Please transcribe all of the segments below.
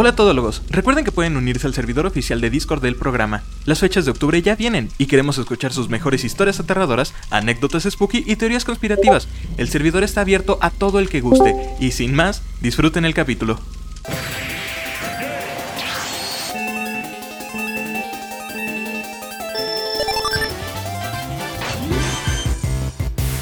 Hola todólogos, recuerden que pueden unirse al servidor oficial de Discord del programa. Las fechas de octubre ya vienen y queremos escuchar sus mejores historias aterradoras, anécdotas spooky y teorías conspirativas. El servidor está abierto a todo el que guste y sin más, disfruten el capítulo.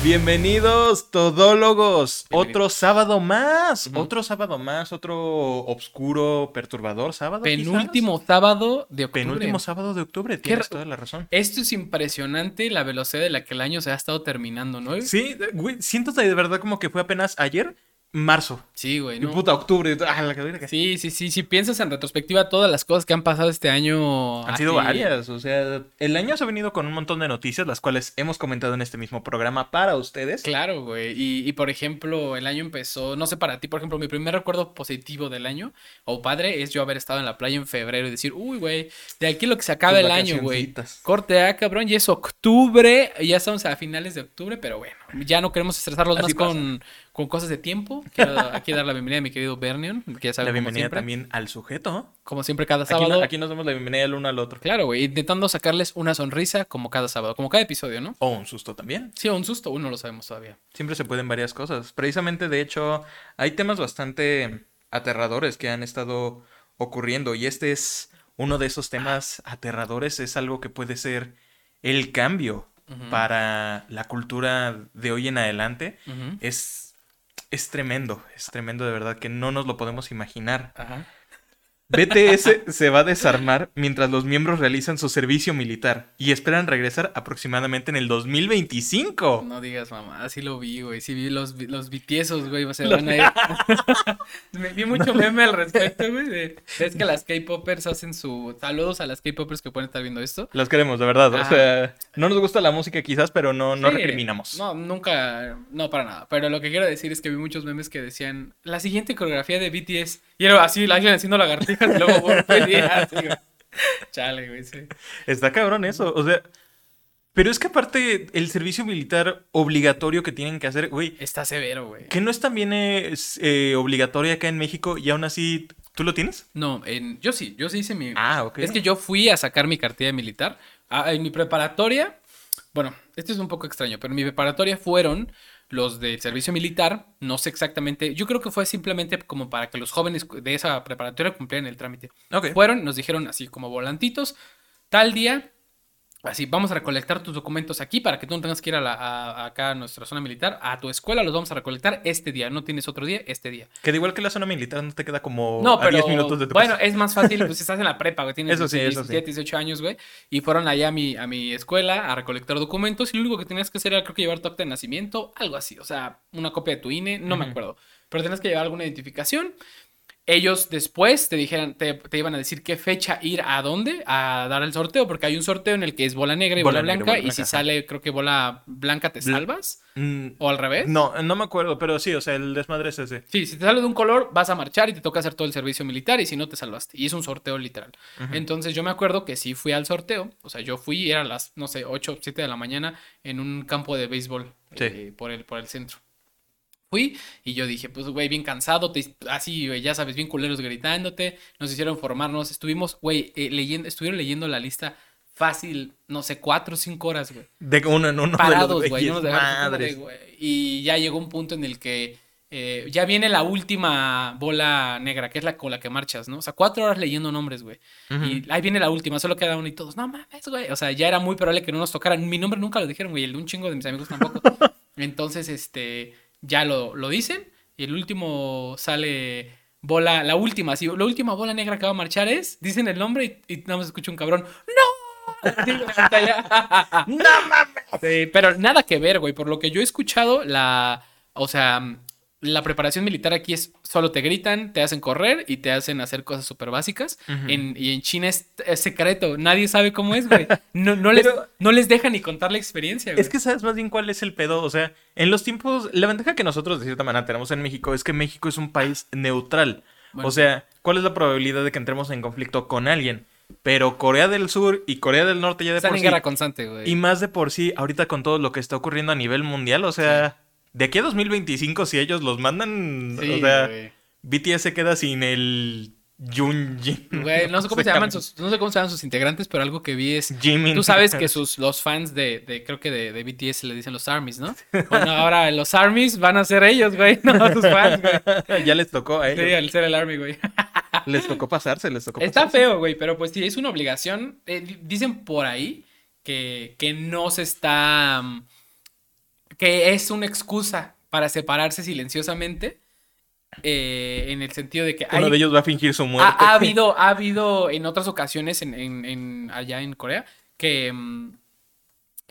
Bienvenidos, todólogos. Otro sábado más. Otro sábado más. Otro obscuro, perturbador sábado. Penúltimo sábado de octubre. Penúltimo sábado de octubre. Tienes toda la razón. Esto es impresionante la velocidad de la que el año se ha estado terminando, ¿no? Sí, güey. Siento de verdad como que fue apenas ayer marzo. Sí, güey. No. puta, octubre. Ah, sí, sí, sí. Si piensas en retrospectiva, todas las cosas que han pasado este año. Han sido varias. O sea, el año se ha venido con un montón de noticias, las cuales hemos comentado en este mismo programa para ustedes. Claro, güey. Y, por ejemplo, el año empezó, no sé para ti, por ejemplo, mi primer recuerdo positivo del año, o padre, es yo haber estado en la playa en febrero y decir, uy, güey, de aquí lo que se acaba el año, güey. Corte A, cabrón, y es octubre, ya estamos a finales de octubre, pero bueno, ya no queremos estresarlos más con con cosas de tiempo. Quiero aquí dar la bienvenida a mi querido Bernion, que ya sabe La bienvenida también al sujeto. Como siempre cada sábado. Aquí, nos damos la bienvenida el uno al otro. Claro, güey, intentando sacarles una sonrisa como cada sábado, como cada episodio, ¿no? O un susto también. Sí, o un susto, uno lo sabemos todavía. Siempre se pueden varias cosas. Precisamente, de hecho, hay temas bastante aterradores que han estado ocurriendo y este es uno de esos temas aterradores, es algo que puede ser el cambio para la cultura de hoy en adelante. Es es tremendo, es tremendo de verdad que no nos lo podemos imaginar. Ajá. BTS se va a desarmar mientras los miembros realizan su servicio militar y esperan regresar aproximadamente en el 2025. No digas, mamá, así lo vi, güey. Sí vi los, los BTS, güey, se van a ir. Me vi mucho meme al respecto, güey. Es que las K-Popers hacen su... Saludos a las K-Popers que pueden estar viendo esto. Las queremos, de verdad. O sea, no nos gusta la música quizás, pero no, no recriminamos. No, nunca, no para nada. Pero lo que quiero decir es que vi muchos memes que decían, la siguiente coreografía de BTS y era así, la alguien haciendo lagartijas y luego así, Chale, güey, sí. Está cabrón eso. O sea, pero es que aparte el servicio militar obligatorio que tienen que hacer, güey. Está severo, güey. Que no es también es, eh, obligatorio acá en México y aún así, ¿tú lo tienes? No, en, yo sí, yo sí hice mi... Ah, ok. Es que yo fui a sacar mi cartilla militar. Ah, en mi preparatoria, bueno, esto es un poco extraño, pero en mi preparatoria fueron los del servicio militar, no sé exactamente, yo creo que fue simplemente como para que los jóvenes de esa preparatoria cumplieran el trámite. Fueron, nos dijeron así como volantitos, tal día Así, vamos a recolectar tus documentos aquí para que tú no tengas que ir a, la, acá a nuestra zona militar, a tu escuela los vamos a recolectar este día, no tienes otro día, este día. Que de igual que la zona militar no te queda como no, pero, 10 minutos de tu Bueno, es más fácil, pues estás en la prepa, güey, tienes 17, 18 años, güey, y fueron allá a mi, a mi escuela a recolectar documentos y lo único que tenías que hacer era creo que llevar tu acta de nacimiento, algo así, o sea, una copia de tu INE, no me acuerdo, pero tenías que llevar alguna identificación ellos después te dijeran, te, iban a decir qué fecha ir a dónde a dar el sorteo, porque hay un sorteo en el que es bola negra y bola, blanca, y si sale, creo que bola blanca te salvas. Mm, o al revés. No, no me acuerdo, pero sí, o sea, el desmadre es ese. Sí, si te sale de un color, vas a marchar y te toca hacer todo el servicio militar, y si no, te salvaste. Y es un sorteo literal. Entonces yo me acuerdo que sí fui al sorteo, o sea, yo fui, era las, no sé, 8 7 de la mañana en un campo de béisbol eh, por, el, por el centro. Fui y yo dije, pues, güey, bien cansado, así, güey, ya sabes, bien culeros gritándote, nos hicieron formarnos, estuvimos, güey, eh, leyendo, estuvieron leyendo la lista fácil, no sé, cuatro o cinco horas, güey. De uno en uno. Parados, güey, no Y ya llegó un punto en el que eh, ya viene la última bola negra, que es la con la que marchas, ¿no? O sea, cuatro horas leyendo nombres, güey. Y ahí viene la última, solo queda uno y todos, no mames, güey. O sea, ya era muy probable que no nos tocaran. Mi nombre nunca lo dijeron, güey, el de un chingo de mis amigos tampoco. Entonces, este ya lo, lo dicen. Y el último sale bola, la última, sí, la última bola negra que va a marchar es, dicen el nombre y, nada más escucha un cabrón, ¡No! ¡No mames! pero nada que ver, güey. Por lo que yo he escuchado, la. O sea, la preparación militar aquí es solo te gritan, te hacen correr y te hacen hacer cosas súper básicas. y en China es, secreto, nadie sabe cómo es, güey. No, no, les, no les deja ni contar la experiencia, güey. Es que sabes más bien cuál es el pedo. O sea, en los tiempos, la ventaja que nosotros de cierta manera tenemos en México es que México es un país neutral. o sea, ¿cuál es la probabilidad de que entremos en conflicto con alguien? Pero Corea del Sur y Corea del Norte ya de Están por en guerra constante, güey. Y más de por sí, ahorita con todo lo que está ocurriendo a nivel mundial, o sea de aquí a 2025, si ellos los mandan, o sea, BTS se queda sin el Junjin. Güey, no sé cómo se llaman sus, no sé cómo se llaman sus integrantes, pero algo que vi es. Jimin. Tú sabes que sus, los fans de, de creo que de, de, BTS le dicen los ARMYs, ¿no? Bueno, ahora los ARMYs van a ser ellos, güey, no sus fans, güey. Ya les tocó a ellos. Sí, al ser el ARMY, güey. Les tocó pasarse, les tocó pasarse. Está feo, güey, pero pues sí, es una obligación. Eh, dicen por ahí que, que no se está. Mm, que es una excusa para separarse silenciosamente eh, en el sentido de que... Uno de ellos va a fingir su muerte. Ha, habido, ha habido en otras ocasiones en, allá en Corea que... Mm,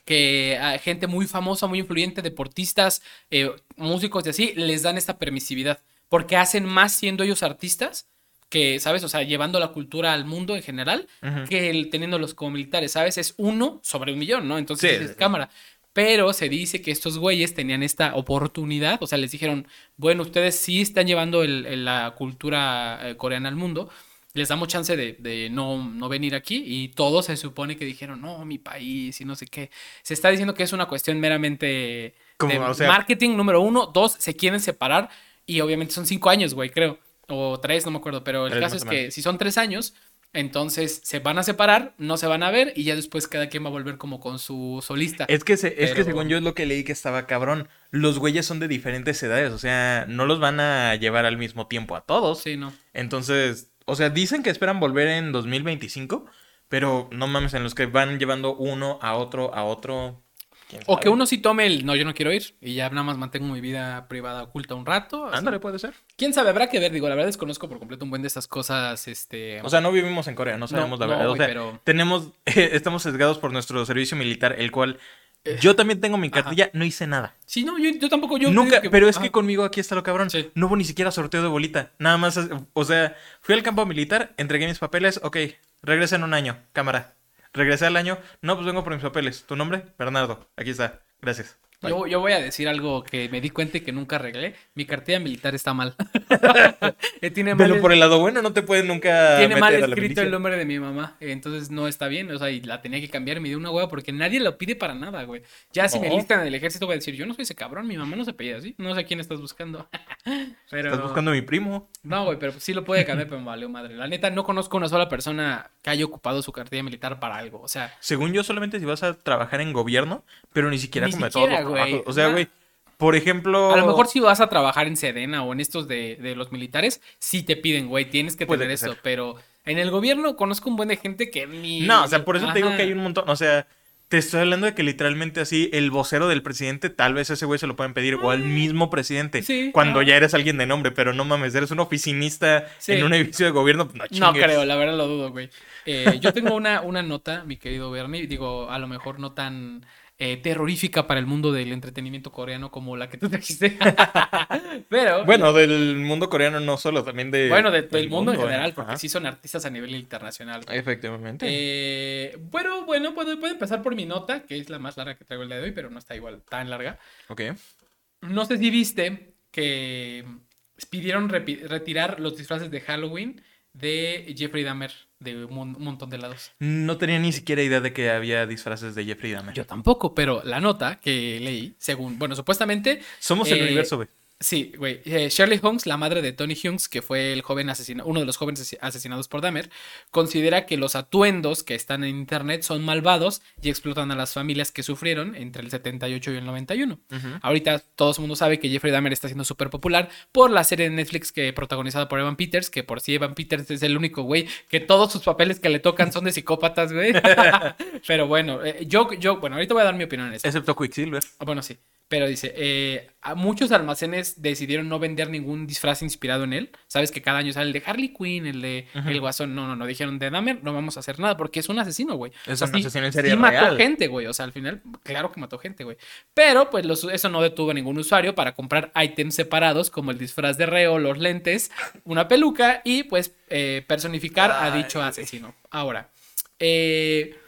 que a gente muy famosa, muy influyente, deportistas, eh, músicos y así, les dan esta permisividad. Porque hacen más siendo ellos artistas que, ¿sabes? O sea, llevando la cultura al mundo en general, que el, teniéndolos como militares, ¿sabes? Es uno sobre un millón, ¿no? Entonces es cámara. Pero se dice que estos güeyes tenían esta oportunidad, o sea, les dijeron, bueno, ustedes sí están llevando la cultura eh, coreana al mundo, les damos chance de, no, no, venir aquí y todos se supone que dijeron, no, mi país y no sé qué. Se está diciendo que es una cuestión meramente de marketing, número uno. Dos, se quieren separar y obviamente son cinco años, güey, creo. O tres, no me acuerdo, pero el caso es que si son tres años, entonces se van a separar, no se van a ver y ya después cada quien va a volver como con su solista. Es que, es que según yo es lo que leí que estaba cabrón. Los güeyes son de diferentes edades, o sea, no los van a llevar al mismo tiempo a todos. Sí, no. Entonces, o sea, dicen que esperan volver en 2025, pero no mames, en los que van llevando uno a otro, a otro, o que uno sí tome el no, yo no quiero ir y ya nada más mantengo mi vida privada oculta un rato. Ándale, puede ser. Quién sabe, habrá que ver. Digo, la verdad desconozco por completo un buen de estas cosas. Este. O sea, no vivimos en Corea, no sabemos la verdad. o sea, pero... tenemos, estamos sesgados por nuestro servicio militar, el cual eh, yo también tengo mi cartilla, no hice nada. Sí, no, yo, tampoco. Yo Nunca, pero es que conmigo aquí está lo cabrón. No hubo ni siquiera sorteo de bolita. Nada más, o sea, fui al campo militar, entregué mis papeles, ok, regresa en un año, cámara. Regresé al año, no, pues vengo por mis papeles. ¿Tu nombre? Bernardo, aquí está. Gracias. Yo, yo, voy a decir algo que me di cuenta y que nunca arreglé. Mi cartilla militar está mal. Eh, tiene Pero por el lado bueno no te pueden nunca. Tiene mal escrito el nombre de mi mamá. Entonces no está bien. O sea, y la tenía que cambiar. Me dio una hueá porque nadie lo pide para nada, güey. Ya si me listan en el ejército voy a decir, yo no soy ese cabrón. Mi mamá no se pedía así. No sé quién estás buscando. pero... Estás buscando a mi primo. No, güey, pero sí lo puede cambiar, pero me valió madre. La neta, no conozco una sola persona que haya ocupado su cartilla militar para algo. O sea. Según yo, solamente si vas a trabajar en gobierno, pero ni siquiera como todo. O sea, güey por ejemplo. A lo mejor si vas a trabajar en Sedena o en estos de, de los militares, sí te piden, güey, tienes que tener eso. Pero en el gobierno conozco un buen de gente que ni. No, o sea, por eso te digo que hay un montón. O sea, te estoy hablando de que literalmente así el vocero del presidente, tal vez ese güey se lo pueden pedir, o al mm. mismo presidente, sí, cuando ya eres alguien de nombre, pero no mames, eres un oficinista en un edificio de gobierno, pues, no No creo, la verdad lo dudo, güey. Eh, yo tengo una, una nota, mi querido Bernie, digo, a lo mejor no tan eh, terrorífica para el mundo del entretenimiento coreano como la que tú trajiste. Pero. Bueno, del mundo coreano no solo, también de. Bueno, del mundo, en general, porque sí son artistas a nivel internacional. Efectivamente. Eh, bueno, bueno, puedo, empezar por mi nota, que es la más larga que traigo el día de hoy, pero no está igual tan larga. Ok. No sé si viste que pidieron retirar los disfraces de Halloween de Jeffrey Dahmer de un, montón de lados. No tenía ni siquiera idea de que había disfraces de Jeffrey Dahmer. Yo tampoco, pero la nota que leí, según, bueno, supuestamente... Somos el eh, universo, güey. Sí, güey. Eh, Shirley Hunks, la madre de Tony Hunks, que fue el joven uno de los jóvenes asesinados por Dahmer, considera que los atuendos que están en internet son malvados y explotan a las familias que sufrieron entre el 78 y el 91. Ahorita todo el mundo sabe que Jeffrey Dahmer está siendo súper popular por la serie de Netflix que protagonizada por Evan Peters, que por sí Evan Peters es el único güey que todos sus papeles que le tocan son de psicópatas, güey. Pero bueno, eh, yo, yo, bueno, ahorita voy a dar mi opinión en eso. Excepto Quicksilver. Ah, bueno, sí. Pero dice, eh, muchos almacenes decidieron no vender ningún disfraz inspirado en él. Sabes que cada año sale el de Harley Quinn, el de El Guasón. No, no, no. Dijeron de Dahmer, no vamos a hacer nada porque es un asesino, güey. Es un asesino en serie sí mató gente, güey. O sea, al final, claro que mató gente, güey. Pero, pues, eso no detuvo a ningún usuario para comprar ítems separados como el disfraz de reo, los lentes, una peluca y, pues, eh, personificar a dicho asesino. Ahora, eh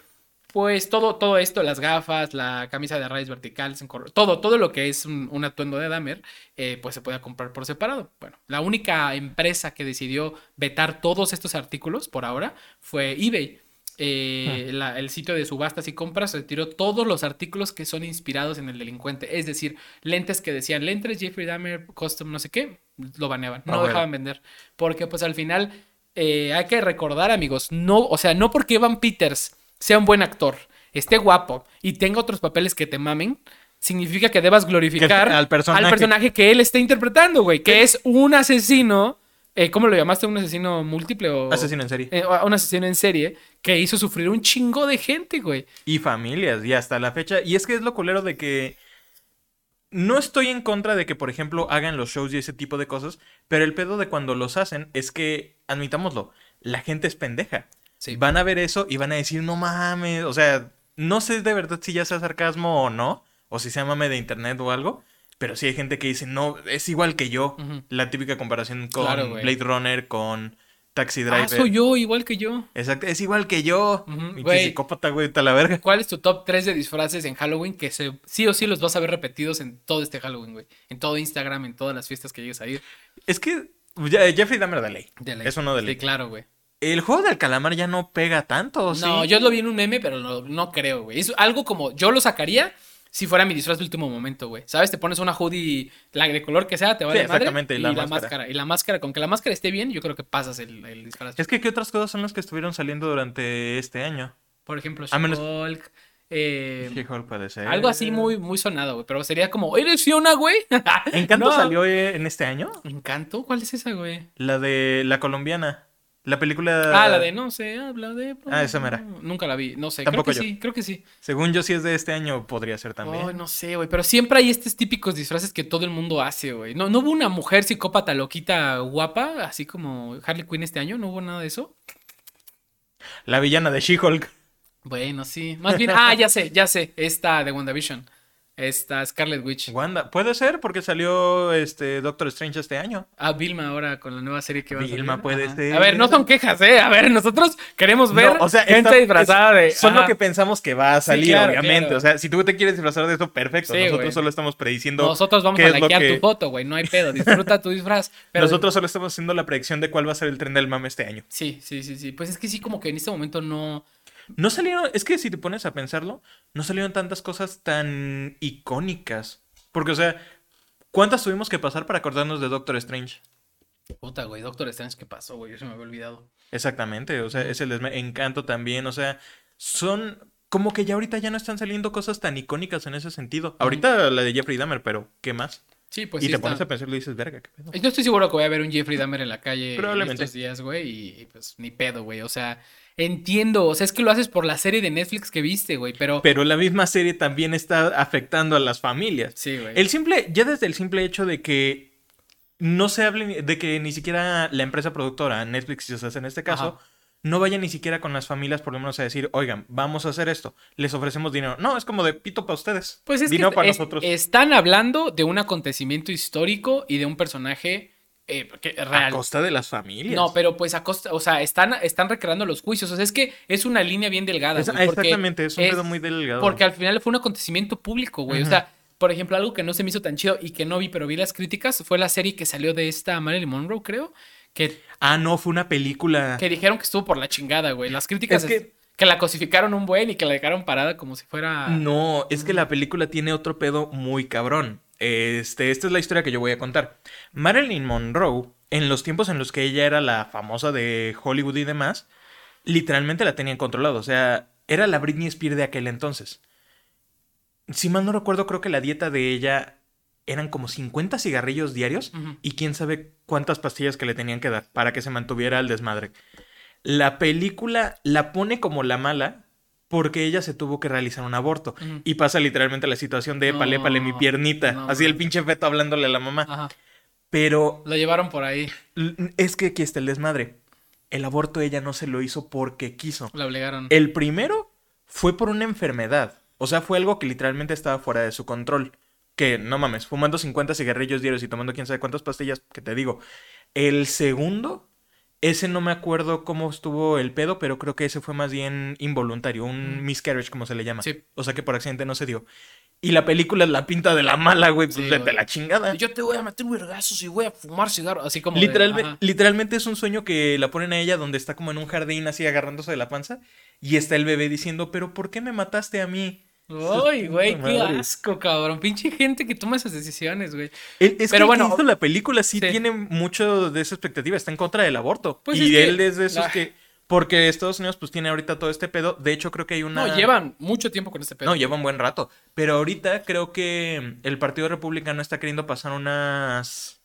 pues todo, todo esto, las gafas, la camisa de rayas verticales, todo, todo lo que es un, atuendo de Dahmer, eh, pues se puede comprar por separado. Bueno, la única empresa que decidió vetar todos estos artículos por ahora fue eBay. Eh, ah. el sitio de subastas y compras retiró todos los artículos que son inspirados en el delincuente. Es decir, lentes que decían lentes Jeffrey Dahmer, custom, no sé qué, lo baneaban. No ah, dejaban vender. Porque pues al final eh, hay que recordar, amigos, no, o sea, no porque Evan Peters sea un buen actor, esté guapo y tenga otros papeles que te mamen, significa que debas glorificar al, personaje. que él está interpretando, güey, que es un asesino. Eh, ¿Cómo lo llamaste? ¿Un asesino múltiple o...? Asesino en serie. Eh, un asesino en serie que hizo sufrir un chingo de gente, güey. Y familias, y hasta la fecha. Y es que es lo culero de que... No estoy en contra de que, por ejemplo, hagan los shows y ese tipo de cosas, pero el pedo de cuando los hacen es que, admitámoslo, la gente es pendeja. Sí. Van a ver eso y van a decir, no mames, o sea, no sé de verdad si ya sea sarcasmo o no, o si sea mame de internet o algo. Pero sí hay gente que dice, no, es igual que yo. La típica comparación con Blade Runner, con Taxi ah, Driver. Ah, soy yo, igual que yo. Exacto, es igual que yo. Mi psicópata, güey, está la verga. ¿Cuál es tu top 3 de disfraces en Halloween que se, sí o sí los vas a ver repetidos en todo este Halloween, güey? En todo Instagram, en todas las fiestas que llegues a ir. Es que Jeffrey Dahmer de ley. De ley. Es uno de ley. Sí, claro, güey. El juego del calamar ya no pega tanto, ¿sí? No, yo lo vi en un meme, pero no, no creo, güey. Es algo como, yo lo sacaría si fuera mi disfraz de último momento, güey. ¿Sabes? Te pones una hoodie, la de color que sea, te va sí, exactamente, y, la, máscara. Y la máscara, con que la máscara esté bien, yo creo que pasas el, disfraz. Es que, ¿qué otras cosas son las que estuvieron saliendo durante este año? Por ejemplo, She-Hulk. Eh, She-Hulk puede ser. Algo así muy, muy sonado, güey. Pero sería como, ¿eres Fiona, güey? ¿Encanto salió eh, en este año? ¿Encanto? ¿Cuál es esa, güey? La de la colombiana. La película. Ah, la de No se habla de. Ah, esa mera. Nunca la vi, no sé. Tampoco creo que sí, creo que sí. Según yo, si es de este año, podría ser también. Ay, no sé, güey. Pero siempre hay estos típicos disfraces que todo el mundo hace, güey. ¿No, ¿No hubo una mujer psicópata loquita guapa, así como Harley Quinn este año? ¿No hubo nada de eso? La villana de She-Hulk. Bueno, sí. Más bien. ah, ya sé, ya sé. Esta de WandaVision. Esta Scarlet Witch. Wanda. Puede ser porque salió este Doctor Strange este año. Ah, Vilma ahora con la nueva serie que va a salir. Vilma puede ser. A ver, no son quejas, ¿eh? A ver, nosotros queremos ver o sea, gente disfrazada de. Son lo que pensamos que va a salir, obviamente. O sea, si tú te quieres disfrazar de eso, perfecto. nosotros solo estamos prediciendo. Nosotros vamos a likear tu foto, güey. No hay pedo. Disfruta tu disfraz. Nosotros solo estamos haciendo la predicción de cuál va a ser el tren del mame este año. Sí, sí, sí, sí. Pues es que sí, como que en este momento no no salieron, es que si te pones a pensarlo, no salieron tantas cosas tan icónicas. Porque, o sea, ¿cuántas tuvimos que pasar para acordarnos de Doctor Strange? Puta, güey, Doctor Strange, ¿qué pasó, güey? Yo se me había olvidado. Exactamente, o sea, es el encanto también, o sea, son como que ya ahorita ya no están saliendo cosas tan icónicas en ese sentido. Ahorita la de Jeffrey Dahmer, pero ¿qué más? Sí, pues y te pones a pensar y dices, verga, qué pedo. Yo estoy seguro que voy a ver un Jeffrey Dahmer en la calle Probablemente. estos días, güey, y pues ni pedo, güey. O sea, entiendo, o sea, es que lo haces por la serie de Netflix que viste, güey, pero... Pero la misma serie también está afectando a las familias. Sí, güey. El simple, ya desde el simple hecho de que no se hable, de que ni siquiera la empresa productora, Netflix, si se hace en este caso... no vaya ni siquiera con las familias por lo menos a decir, oigan, vamos a hacer esto, les ofrecemos dinero. No, es como de pito para ustedes. Pues es dinero para nosotros. Están hablando de un acontecimiento histórico y de un personaje eh, a costa de las familias. No, pero pues a costa, o sea, están, están recreando los juicios. O sea, es que es una línea bien delgada. exactamente, es un pedo muy delgado. Porque al final fue un acontecimiento público, güey. O sea, por ejemplo, algo que no se me hizo tan chido y que no vi, pero vi las críticas, fue la serie que salió de esta Marilyn Monroe, creo. Que, ah, no, fue una película. Que dijeron que estuvo por la chingada, güey. Las críticas. Es que... que la cosificaron un buen y que la dejaron parada como si fuera. No, es que la película tiene otro pedo muy cabrón. Este, esta es la historia que yo voy a contar. Marilyn Monroe, en los tiempos en los que ella era la famosa de Hollywood y demás, literalmente la tenían controlado. O sea, era la Britney Spears de aquel entonces. Si mal no recuerdo, creo que la dieta de ella eran como 50 cigarrillos diarios y quién sabe cuántas pastillas que le tenían que dar para que se mantuviera al desmadre. La película la pone como la mala porque ella se tuvo que realizar un aborto. Y pasa literalmente la situación de épale, épale, mi piernita. Así el pinche feto hablándole a la mamá. Pero. Lo llevaron por ahí. Es que aquí está el desmadre. El aborto ella no se lo hizo porque quiso. La obligaron. El primero fue por una enfermedad. O sea, fue algo que literalmente estaba fuera de su control. Que, no mames, fumando 50 cigarrillos diarios y tomando quién sabe cuántas pastillas, que te digo. El segundo ese no me acuerdo cómo estuvo el pedo, pero creo que ese fue más bien involuntario, un miscarriage como se le llama. Sí. O sea que por accidente no se dio. Y la película es la pinta de la mala, güey, pues de, la chingada. Yo te voy a meter vergazos y voy a fumar cigarro, así como. Literalmente, literalmente es un sueño que la ponen a ella donde está como en un jardín así agarrándose de la panza y está el bebé diciendo, pero ¿por qué me mataste a mí? Uy, güey, qué asco, cabrón. Pinche gente que toma esas decisiones, güey. Es Pero que bueno, hizo la película sí, tiene mucho de esa expectativa. Está en contra del aborto. Pues y él es de esos que. Porque Estados Unidos pues tiene ahorita todo este pedo. De hecho, creo que hay una... No, llevan mucho tiempo con este pedo. No, llevan buen rato. Pero ahorita creo que el Partido Republicano está queriendo pasar unas...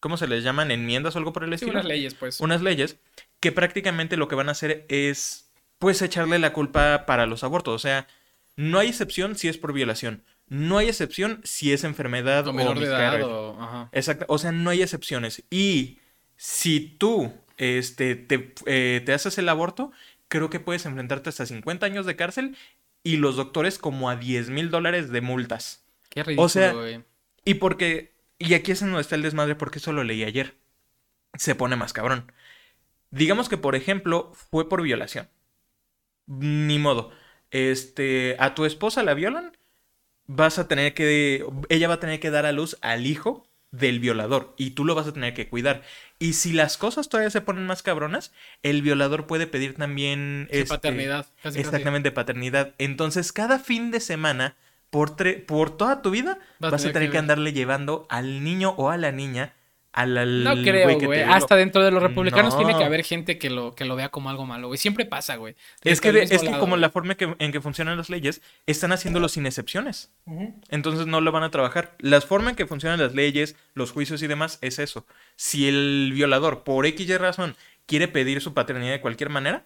¿Cómo se les llaman? ¿Enmiendas o algo por el estilo? unas leyes, pues. Unas leyes que prácticamente lo que van a hacer es pues echarle la culpa para los abortos. O sea, no hay excepción si es por violación. No hay excepción si es enfermedad o, menor de edad o... Exacto. O sea, no hay excepciones. Y si tú este, te, eh, te, haces el aborto, creo que puedes enfrentarte hasta 50 años de cárcel y los doctores como a 10 mil dólares de multas. Qué ridículo, O sea, y porque... Y aquí es en donde está el desmadre porque eso lo leí ayer. Se pone más cabrón. Digamos que, por ejemplo, fue por violación. Ni modo este, a tu esposa la violan, vas a tener que, ella va a tener que dar a luz al hijo del violador y tú lo vas a tener que cuidar. Y si las cosas todavía se ponen más cabronas, el violador puede pedir también... Este, paternidad. exactamente, paternidad. Entonces, cada fin de semana, por, por toda tu vida, vas, a tener que andarle llevando al niño o a la niña no creo, güey. Hasta dentro de los republicanos tiene que haber gente que lo, que lo vea como algo malo, güey. Siempre pasa, güey. Es que, es que como la forma en que funcionan las leyes, están haciéndolo sin excepciones. Entonces no lo van a trabajar. La forma en que funcionan las leyes, los juicios y demás, es eso. Si el violador, por X razón, quiere pedir su paternidad de cualquier manera,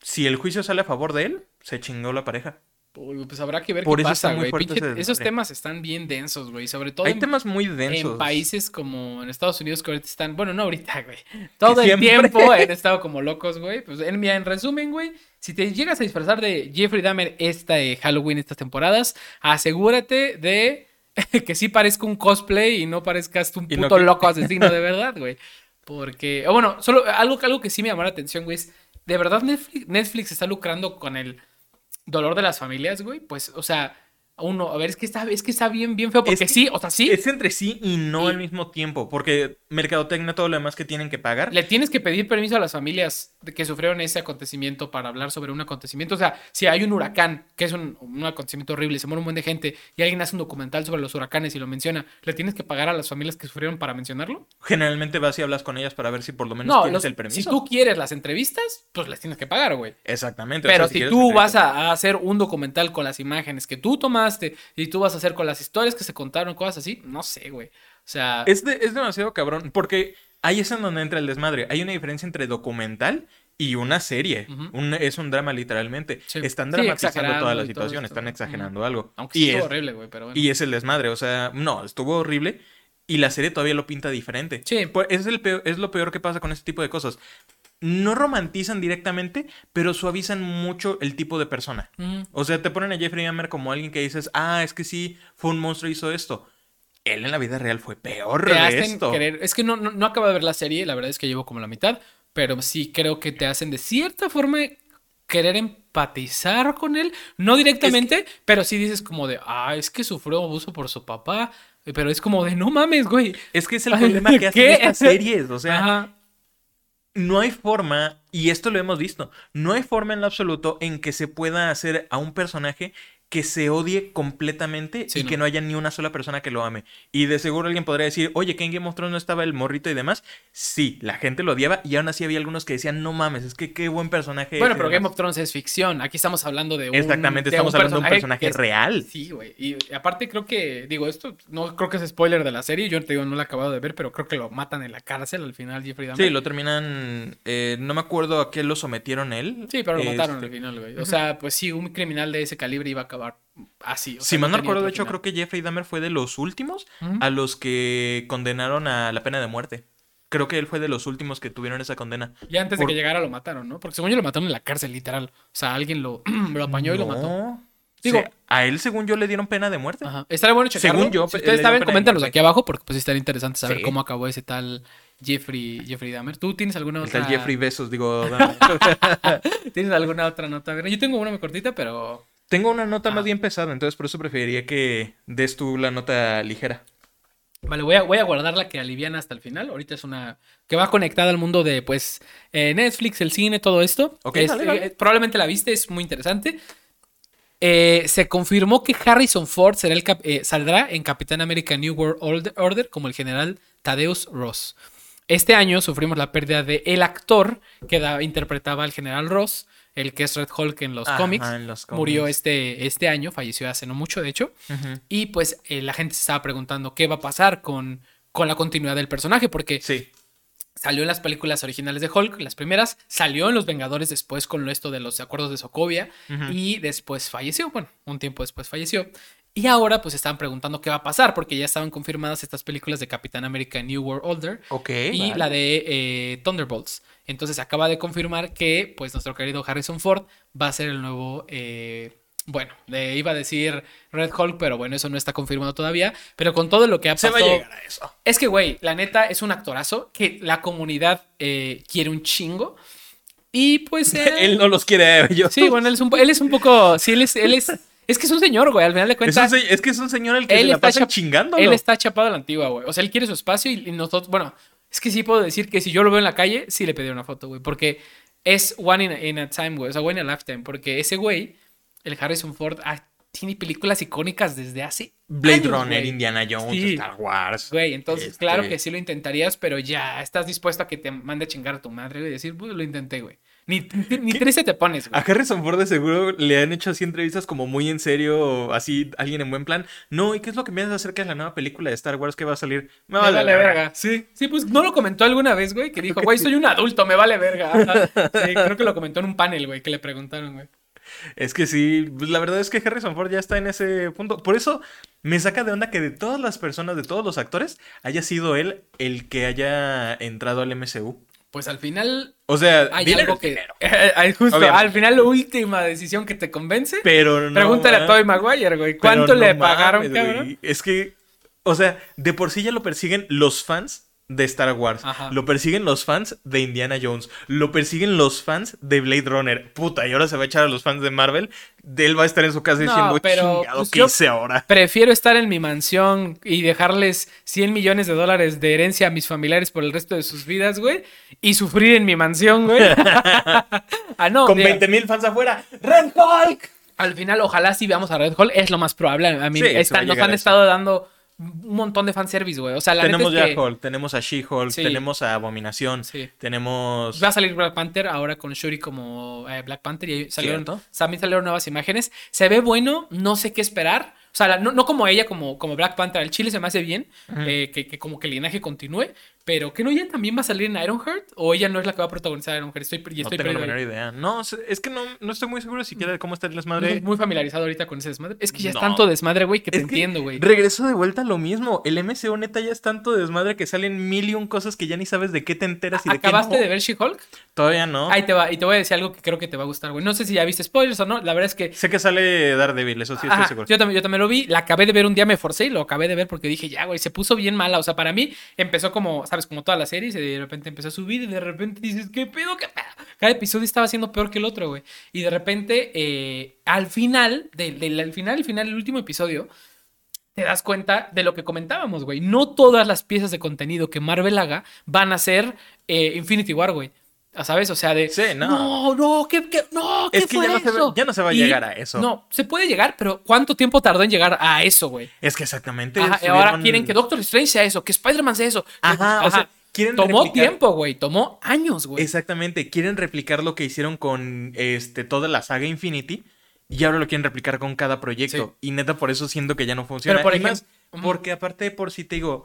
si el juicio sale a favor de él, se chingó la pareja. Pues habrá que ver qué pasa, güey. esos temas están bien densos, güey. Sobre todo. Hay temas muy densos. En países como en Estados Unidos que ahorita están. Bueno, no ahorita, güey. Todo el tiempo han estado como locos, güey. Pues en, en resumen, güey. Si te llegas a disfrazar de Jeffrey Dahmer esta de Halloween, estas temporadas, asegúrate de que sí parezca un cosplay y no parezcas un puto loco asesino de verdad, güey. Porque. O bueno, solo algo, algo que sí me llamó la atención, güey, es. De verdad, Netflix, Netflix está lucrando con el dolor de las familias, güey, pues, o sea, uno, a ver, es que está, es que está bien, bien feo, porque sí, o sea, sí. Es entre sí y no al mismo tiempo, porque mercadotecnia, todo lo demás que tienen que pagar. Le tienes que pedir permiso a las familias que sufrieron ese acontecimiento para hablar sobre un acontecimiento. O sea, si hay un huracán, que es un, acontecimiento horrible, se muere un buen de gente, y alguien hace un documental sobre los huracanes y lo menciona, ¿le tienes que pagar a las familias que sufrieron para mencionarlo? Generalmente vas y hablas con ellas para ver si por lo menos tienes el permiso. Si tú quieres las entrevistas, pues les tienes que pagar, güey. Exactamente. Pero si, tú vas a, hacer un documental con las imágenes que tú tomaste y tú vas a hacer con las historias que se contaron, cosas así, no sé, güey. O sea. Es, es demasiado cabrón, porque ahí es en donde entra el desmadre. Hay una diferencia entre documental y una serie. es un drama literalmente. Están dramatizando toda la situación, están exagerando algo. Aunque y es, horrible, güey, pero Y es el desmadre, o sea, no, estuvo horrible. Y la serie todavía lo pinta diferente. Sí. Pues, es, el es lo peor que pasa con este tipo de cosas. No romantizan directamente, pero suavizan mucho el tipo de persona. O sea, te ponen a Jeffrey Dahmer como alguien que dices, ah, es que sí, fue un monstruo y hizo esto él en la vida real fue peor de esto. Es que no, no, acabo de ver la serie, la verdad es que llevo como la mitad, pero sí creo que te hacen de cierta forma querer empatizar con él, no directamente, pero sí dices como de, ah, es que sufrió abuso por su papá, pero es como de, no mames, güey. Es que es el problema que hacen estas series, o sea, no hay forma, y esto lo hemos visto, no hay forma en lo absoluto en que se pueda hacer a un personaje que se odie completamente y que no haya ni una sola persona que lo ame. Y de seguro alguien podría decir, oye, que en Game of Thrones no estaba el morrito y demás. Sí, la gente lo odiaba y aún así había algunos que decían, no mames, es que qué buen personaje. Bueno, pero Game of Thrones es ficción. Aquí estamos hablando de un. Exactamente, estamos hablando de un personaje real. Sí, güey. Y aparte creo que, digo, esto no creo que es spoiler de la serie. Yo te digo, no lo he acabado de ver, pero creo que lo matan en la cárcel al final, Jeffrey Dahmer. Sí, lo terminan. Eh, no me acuerdo a qué lo sometieron él. Sí, pero lo mataron al este, final, güey. O sea, pues sí, un criminal de ese calibre iba a acabar así. si mal no recuerdo, de hecho, creo que Jeffrey Dahmer fue de los últimos a los que condenaron a la pena de muerte. Creo que él fue de los últimos que tuvieron esa condena. Y antes de que llegara lo mataron, ¿no? Porque según yo lo mataron en la cárcel, literal. O sea, alguien lo, lo apañó y lo mató. Digo, a él, según yo, le dieron pena de muerte. Ajá. Estaría bueno checarlo. Según yo. Si ustedes saben, coméntanos aquí abajo, porque pues estaría interesante saber cómo acabó ese tal Jeffrey, Jeffrey Dahmer. ¿Tú tienes alguna otra? El tal Jeffrey Besos, digo. ¿Tienes alguna otra nota? Yo tengo una muy cortita, pero tengo una nota más ah. bien pesada, entonces por eso preferiría que des tú la nota ligera. Vale, voy a, voy a guardar la que aliviana hasta el final. Ahorita es una que va conectada al mundo de, pues, eh, Netflix, el cine, todo esto. Ok, probablemente la viste, es muy interesante. Eh, se confirmó que Harrison Ford será el eh, saldrá en Capitán América New World Order como el general Thaddeus Ross. Este año sufrimos la pérdida de el actor que interpretaba al general Ross, el que es Red Hulk en los, cómics. Murió este, este año, falleció hace no mucho, de hecho. Y pues eh, la gente se estaba preguntando qué va a pasar con, con la continuidad del personaje, porque sí. Salió en las películas originales de Hulk, las primeras. Salió en Los Vengadores después con esto de los acuerdos de Sokovia. Y después falleció. Bueno, un tiempo después falleció. Y ahora pues estaban preguntando qué va a pasar porque ya estaban confirmadas estas películas de Capitán América New World Order y la de eh, Thunderbolts. Entonces acaba de confirmar que pues nuestro querido Harrison Ford va a ser el nuevo eh, bueno, le iba a decir Red Hulk, pero bueno, eso no está confirmado todavía. Pero con todo lo que ha pasado. Se va a llegar a eso. Es que, güey, la neta es un actorazo que la comunidad eh, quiere un chingo. Y pues. él no los quiere ellos. Sí, bueno, él es un, él es un poco. Sí, él es. Él es es que es un señor, güey, al final de cuentas. Es, que es un señor el que él está pasa chingando. Él está chapado a la antigua, güey. O sea, él quiere su espacio y, nosotros, bueno, es que sí puedo decir que si yo lo veo en la calle, sí le pediría una foto, güey. Porque es one in a, in a time, güey. O sea, one in a lifetime. Porque ese güey el Harrison Ford ah, tiene películas icónicas desde hace. Blade Runner, Indiana Jones, Star Wars. Güey, entonces, claro este que sí lo intentarías, pero ya estás dispuesto a que te mande a chingar a tu madre y decir, pues lo intenté, güey. Ni, ni triste te pones, güey. A Harrison Ford de seguro le han hecho así entrevistas como muy en serio, así alguien en buen plan. No, ¿y qué es lo que me piensas acerca de la nueva película de Star Wars que va a salir? Me vale, verga. Sí. Sí, pues no lo comentó alguna vez, güey, que dijo, güey, soy un adulto, me vale verga. Sí, creo que lo comentó en un panel, güey, que le preguntaron, güey. Es que sí, pues, la verdad es que Harrison Ford ya está en ese punto. Por eso me saca de onda que de todas las personas, de todos los actores, haya sido él el que haya entrado al MCU. Pues al final. O sea, hay algo que. justo, al final, la última decisión que te convence. Pero no. Pregúntale a Tobey Maguire, güey. ¿Cuánto le pagaron, cabrón? Es que. O sea, de por sí ya lo persiguen los fans de Star Wars. Lo persiguen los fans de Indiana Jones. Lo persiguen los fans de Blade Runner. Puta, y ahora se va a echar a los fans de Marvel. De él va a estar en su casa diciendo, pero, chingado, pues ¿qué hice ahora? Prefiero estar en mi mansión y dejarles 100 millones de dólares de herencia a mis familiares por el resto de sus vidas, güey. Y sufrir en mi mansión, güey. ah, no. Con 20 mil fans afuera. ¡Red Hulk! Al final, ojalá sí veamos a Red Hulk. Es lo más probable. A mí nos han estado dando un montón de fanservice, güey. O sea, la tenemos ya Hulk, tenemos a She-Hulk, tenemos a Abominación, tenemos... Va a salir Black Panther ahora con Shuri como eh, Black Panther y salieron, también salieron nuevas imágenes. Se ve bueno, no sé qué esperar. O sea, no, como ella, como, como Black Panther. El chile se me hace bien, eh, que, que, como que el linaje continúe. Pero que no ella también va a salir en Ironheart o ella no es la que va a protagonizar Ironheart. Estoy, estoy no tengo la menor idea. No, es que no, no estoy muy seguro siquiera de cómo está el desmadre. muy familiarizado ahorita con ese desmadre. Es que ya es tanto desmadre, güey, que te entiendo, güey. Regreso de vuelta a lo mismo. El MCU neta ya es tanto desmadre que salen mil y un cosas que ya ni sabes de qué te enteras y de qué ¿Acabaste de ver She-Hulk? Todavía no. Ahí te va. Y te voy a decir algo que creo que te va a gustar, güey. No sé si ya viste spoilers o no. La verdad es que. Sé que sale Daredevil, eso sí estoy seguro. Yo también, yo también lo vi. La acabé de ver un día, me forcé y lo acabé de ver porque dije, ya, güey, se puso bien mala. O sea, para mí empezó como, ¿sabes? Como todas las series y de repente empezó a subir y de repente dices, ¿qué pedo? ¿Qué? Cada episodio estaba siendo peor que el otro, güey. Y de repente, eh, al final, del, al final, al final, el último episodio, te das cuenta de lo que comentábamos, güey. No todas las piezas de contenido que Marvel haga van a ser eh, Infinity War, güey. ¿Sabes? O sea, de. Sí, no. No, no, ¿qué, qué, no, ¿qué es que ya, no se va, ya, no se va, a llegar a eso. No, se puede llegar, pero ¿cuánto tiempo tardó en llegar a eso, güey? Es que exactamente. Ahora quieren que Doctor Strange sea eso, que Spider-Man sea eso. Ajá, o sea, tomó tiempo, güey. Tomó años, güey. Exactamente. Quieren replicar lo que hicieron con este, toda la saga Infinity. Y ahora lo quieren replicar con cada proyecto. Y neta, por eso siento que ya no funciona. Pero por porque aparte, por si te digo,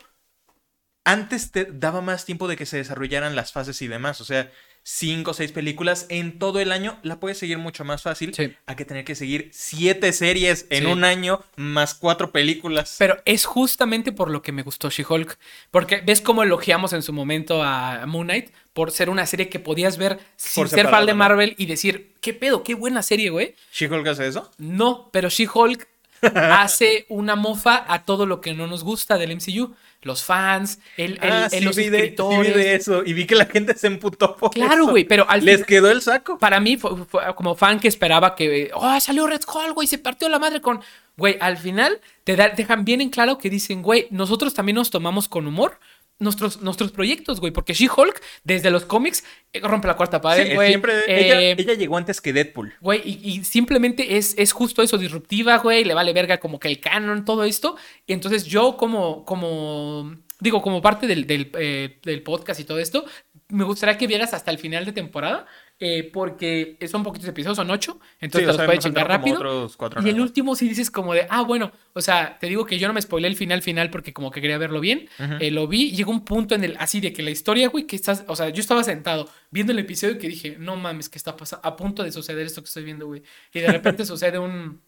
antes te daba más tiempo de que se desarrollaran las fases y demás. O sea, cinco o seis películas en todo el año, la puedes seguir mucho más fácil a que tener que seguir siete series en un año más cuatro películas. Pero es justamente por lo que me gustó She-Hulk. Porque ves cómo elogiamos en su momento a Moon Knight por ser una serie que podías ver sin ser fan de Marvel y decir, ¿qué pedo? ¿Qué buena serie, güey? ¿She-Hulk hace eso? No, pero She-Hulk hace una mofa a todo lo que no nos gusta del MCU los fans, el, el, ah, los escritores. vi de eso y vi que la gente se emputó por Claro, güey, pero al Les quedó el saco. Para mí, fue, como fan que esperaba que, oh, salió Red Skull, güey, se partió la madre con... Güey, al final te dejan bien en claro que dicen, güey, nosotros también nos tomamos con humor nuestros, nuestros proyectos, güey. Porque She-Hulk, desde los cómics, eh, rompe la cuarta pared, güey. siempre, eh, ella, llegó antes que Deadpool. Güey, y, simplemente es, es justo eso, disruptiva, güey. Le vale verga como que el canon, todo esto. Y entonces yo como, como digo, como parte del, del, eh, del, podcast y todo esto, me gustaría que vieras hasta el final de temporada, eh, porque son poquitos episodios, son ocho, entonces los puedes chingar rápido. y el último sí dices como de, ah, bueno, o sea, te digo que yo no me spoilé el final final porque como que quería verlo bien, eh, lo vi, llegó un punto en el, así de que la historia, güey, que estás, o sea, yo estaba sentado viendo el episodio y que dije, no mames, que está pasando, a punto de suceder esto que estoy viendo, güey, y de repente sucede un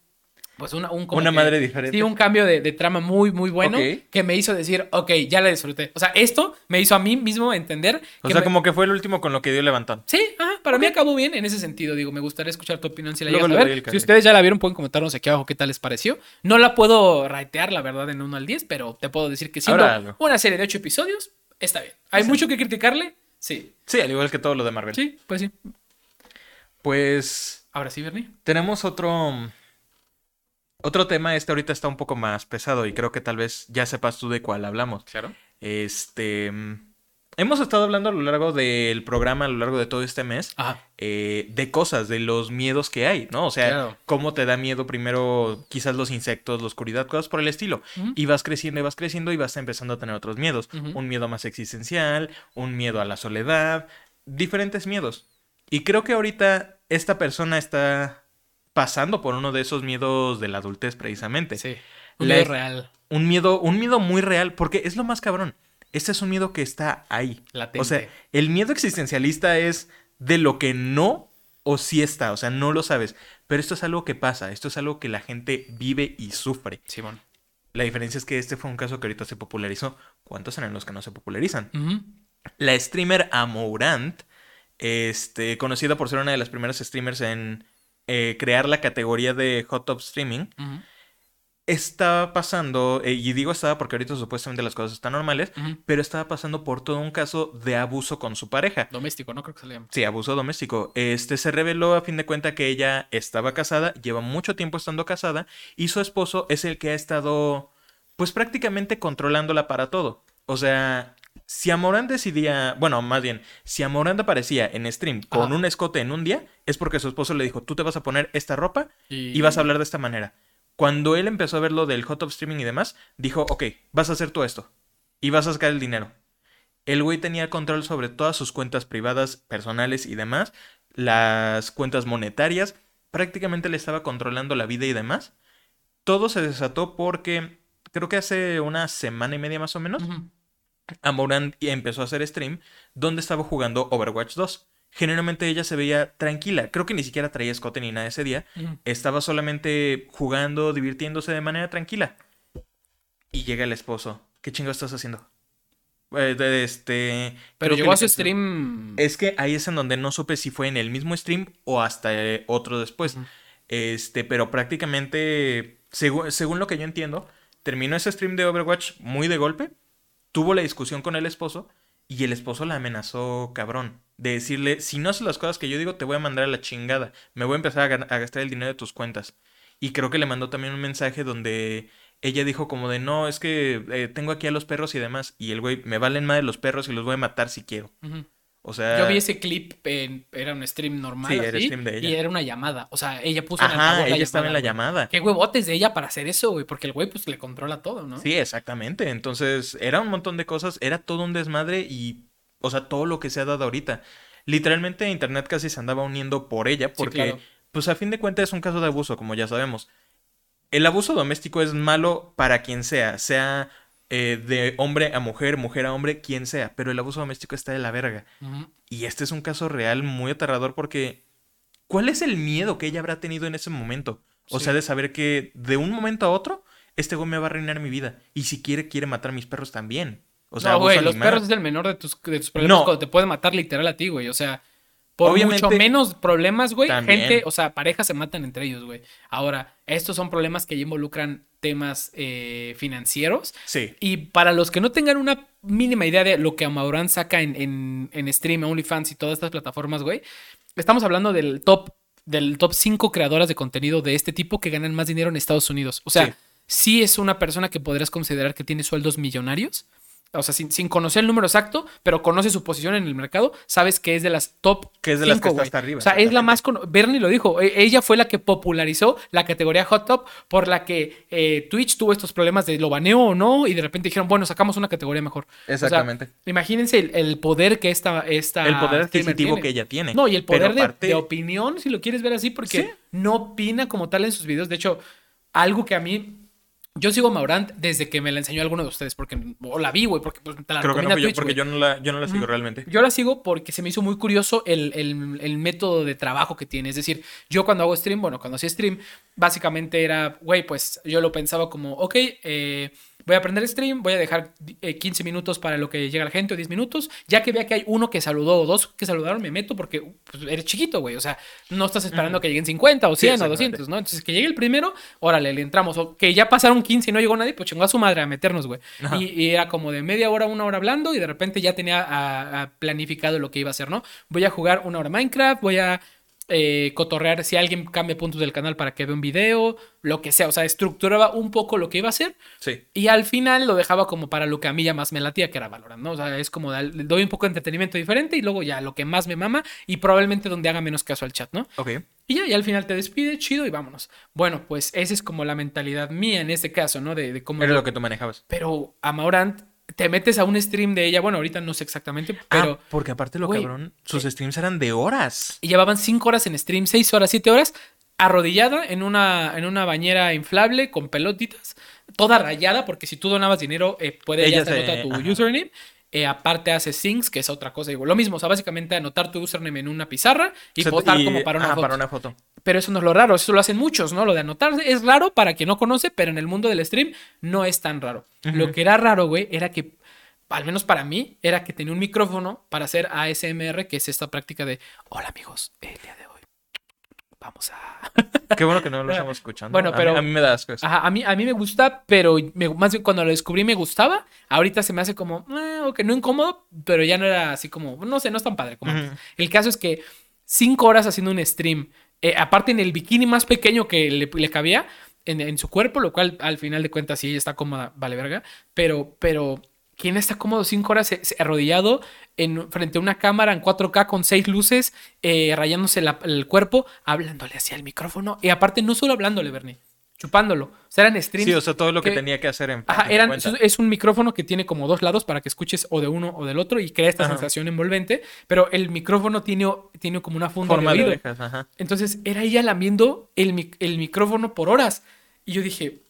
pues una, un una madre diferente. Sí, un cambio de, trama muy, muy bueno que me hizo decir, ok, ya la disfruté. O sea, esto me hizo a mí mismo entender. O sea, como que fue el último con lo que dio levantón. Sí, ajá, para mí acabó bien en ese sentido. Digo, me gustaría escuchar tu opinión si la llegas a ver. Si ustedes ya la vieron, pueden comentarnos aquí abajo qué tal les pareció. No la puedo ratear, la verdad, en 1 al 10, pero te puedo decir que siendo una serie de 8 episodios, está bien. ¿Hay mucho que criticarle? Sí. Sí, al igual que todo lo de Marvel. Sí, pues sí. Pues. Ahora sí, Bernie. Tenemos otro otro tema, este ahorita está un poco más pesado y creo que tal vez ya sepas tú de cuál hablamos. Claro. Este. Hemos estado hablando a lo largo del programa, a lo largo de todo este mes, eh, de cosas, de los miedos que hay, ¿no? O sea, cómo te da miedo primero quizás los insectos, la oscuridad, cosas por el estilo. Y vas creciendo y vas creciendo y vas empezando a tener otros miedos. Un miedo más existencial, un miedo a la soledad, diferentes miedos. Y creo que ahorita esta persona está pasando por uno de esos miedos de la adultez precisamente. Sí. Un miedo real. Un miedo, un miedo muy real, porque es lo más cabrón. Este es un miedo que está ahí. Latente. O sea, el miedo existencialista es de lo que no o sí está, o sea, no lo sabes. Pero esto es algo que pasa, esto es algo que la gente vive y sufre. Simón. La diferencia es que este fue un caso que ahorita se popularizó. ¿Cuántos eran los que no se popularizan? La streamer Amourant, este, conocida por ser una de las primeras streamers en eh, crear la categoría de hot top streaming, estaba pasando, eh, y digo estaba porque ahorita supuestamente las cosas están normales, pero estaba pasando por todo un caso de abuso con su pareja. Doméstico, ¿no? Creo que se le llama. Sí, abuso doméstico. Este se reveló a fin de cuenta que ella estaba casada, lleva mucho tiempo estando casada, y su esposo es el que ha estado, pues prácticamente controlándola para todo. O sea, si Amorán decidía, bueno, más bien, si Amorán aparecía en stream con un escote en un día, es porque su esposo le dijo, tú te vas a poner esta ropa y... vas a hablar de esta manera. Cuando él empezó a ver lo del hot of streaming y demás, dijo, ok, vas a hacer tú esto y vas a sacar el dinero. El güey tenía control sobre todas sus cuentas privadas, personales y demás, las cuentas monetarias, prácticamente le estaba controlando la vida y demás. Todo se desató porque creo que hace una semana y media más o menos, Amorant empezó a hacer stream donde estaba jugando Overwatch 2. Generalmente ella se veía tranquila, creo que ni siquiera traía escote ni nada ese día. Estaba solamente jugando, divirtiéndose de manera tranquila. Y llega el esposo. ¿Qué chingo estás haciendo? Eh, este. Pero llegó a su stream. Es que ahí es en donde no supe si fue en el mismo stream o hasta eh, otro después. Este, pero prácticamente, según lo que yo entiendo, terminó ese stream de Overwatch muy de golpe tuvo la discusión con el esposo y el esposo la amenazó cabrón. De decirle, si no haces las cosas que yo digo, te voy a mandar a la chingada. Me voy a empezar a, gastar el dinero de tus cuentas. Y creo que le mandó también un mensaje donde ella dijo como de, no, es que eh, tengo aquí a los perros y demás. Y el güey, me valen de los perros y los voy a matar si quiero. O sea. Yo vi ese clip, en, era un stream normal. Sí, era stream de ella. Y era una llamada. O sea, ella puso Ajá, ella estaba en la llamada. Qué huevotes de ella para hacer eso, güey. Porque el güey, pues le controla todo, ¿no? Sí, exactamente. Entonces, era un montón de cosas. Era todo un desmadre y. O sea, todo lo que se ha dado ahorita. Literalmente, Internet casi se andaba uniendo por ella. Porque, pues a fin de cuentas, es un caso de abuso, como ya sabemos. El abuso doméstico es malo para quien sea. Sea eh, de hombre a mujer, mujer a hombre, quien sea, pero el abuso doméstico está de la verga. Y este es un caso real muy aterrador porque ¿cuál es el miedo que ella habrá tenido en ese momento? O sea, de saber que de un momento a otro, este güey me va a arruinar mi vida. Y si quiere, quiere matar a mis perros también. O sea, no, güey, los perros es el menor de tus, de tus problemas no. cuando te puede matar literal a ti, güey. O sea, por mucho menos problemas, güey, gente, o sea, parejas se matan entre ellos, güey. Ahora, estos son problemas que ya involucran temas eh, financieros. Sí. Y para los que no tengan una mínima idea de lo que Amauran saca en, en, en Stream, OnlyFans y todas estas plataformas, güey, estamos hablando del top, del top 5 creadoras de contenido de este tipo que ganan más dinero en Estados Unidos. O sea, sí, es una persona que podrías considerar que tiene sueldos millonarios. O sea, sin, conocer el número exacto, pero conoce su posición en el mercado, sabes que es de las top. Que es de las que está hasta arriba. O sea, es la más. Bernie lo dijo. E, ella fue la que popularizó la categoría Hot Top, por la que eh, Twitch tuvo estos problemas de lo baneo o no, y de repente dijeron, bueno, sacamos una categoría mejor. Exactamente. imagínense el, poder que esta, esta. El poder adquisitivo que ella tiene. No, y el poder de, opinión, si lo quieres ver así, porque no opina como tal en sus videos. De hecho, algo que a mí yo sigo Maurant desde que me la enseñó alguno de ustedes, porque o la vi, güey, porque pues, te la Creo que no, yo, porque yo no, la, yo no la sigo realmente. Yo la sigo porque se me hizo muy curioso el, el, método de trabajo que tiene. Es decir, yo cuando hago stream, bueno, cuando hacía stream, básicamente era, güey, pues yo lo pensaba como, ok, eh voy a aprender stream, voy a dejar 15 eh, minutos para lo que llega la gente o 10 minutos. Ya que vea que hay uno que saludó o dos que saludaron, me meto porque pues, eres chiquito, güey. O sea, no estás esperando que lleguen 50 o 100 o 200, ¿no? Entonces, que llegue el primero, órale, le entramos. O que ya pasaron 15 y no llegó nadie, pues chingó a su madre a meternos, güey. Y, era como de media hora, una hora hablando y de repente ya tenía planificado lo que iba a hacer, ¿no? Voy a jugar una hora Minecraft, voy a eh, cotorrear si alguien cambia puntos del canal para que vea un video, lo que sea. O sea, estructuraba un poco lo que iba a hacer. Sí. Y al final lo dejaba como para lo que a mí ya más me latía, que era Valorant, ¿no? O sea, es como doy un poco de entretenimiento diferente y luego ya lo que más me mama y probablemente donde haga menos caso al chat, ¿no? Ok. Y ya, y al final te despide, chido y vámonos. Bueno, pues esa es como la mentalidad mía en este caso, ¿no? De, de cómo. Era lo que tú manejabas. Pero a Maurant te metes a un stream de ella, bueno, ahorita no sé exactamente, ah, pero... porque aparte lo cabrón, sus streams eran de horas. Y llevaban cinco horas en stream, seis horas, siete horas, arrodillada en una, en una bañera inflable con pelotitas, toda rayada, porque si tú donabas dinero, eh, puede ella ya tu username. Eh, aparte hace syncs, que es otra cosa. Digo, lo mismo, o sea, básicamente anotar tu username en una pizarra y votar como para una, para una foto. Pero eso no es lo raro, eso lo hacen muchos, ¿no? Lo de anotar es raro para quien no conoce, pero en el mundo del stream no es tan raro. Lo que era raro, güey, era que, al menos para mí, era que tenía un micrófono para hacer ASMR, que es esta práctica de, hola amigos, el día de hoy vamos a... Qué bueno que no lo estamos escuchando. Bueno, pero... A mí, me da asco Ajá, a mí, a mí me gusta, pero más bien cuando lo descubrí me gustaba. Ahorita se me hace como, eh, ok, no incómodo, pero ya no era así como, no sé, no es tan padre como El caso es que cinco horas haciendo un stream eh, aparte en el bikini más pequeño que le, cabía en, su cuerpo, lo cual al final de cuentas sí ella está cómoda, vale verga, pero, pero ¿quién está cómodo cinco horas arrodillado en, frente a una cámara en 4K con seis luces, eh, rayándose el cuerpo, hablándole hacia el micrófono? Y aparte no solo hablándole, Bernie, chupándolo. O sea, eran streams. Sí, o sea, todo lo que, tenía que hacer en. Ajá, eran, es un micrófono que tiene como dos lados para que escuches o de uno o del otro y crea esta sensación envolvente, pero el micrófono tiene, tiene como una funda Forma de, orejas, ajá. Entonces era ella lamiendo el, el micrófono por horas. Y yo dije,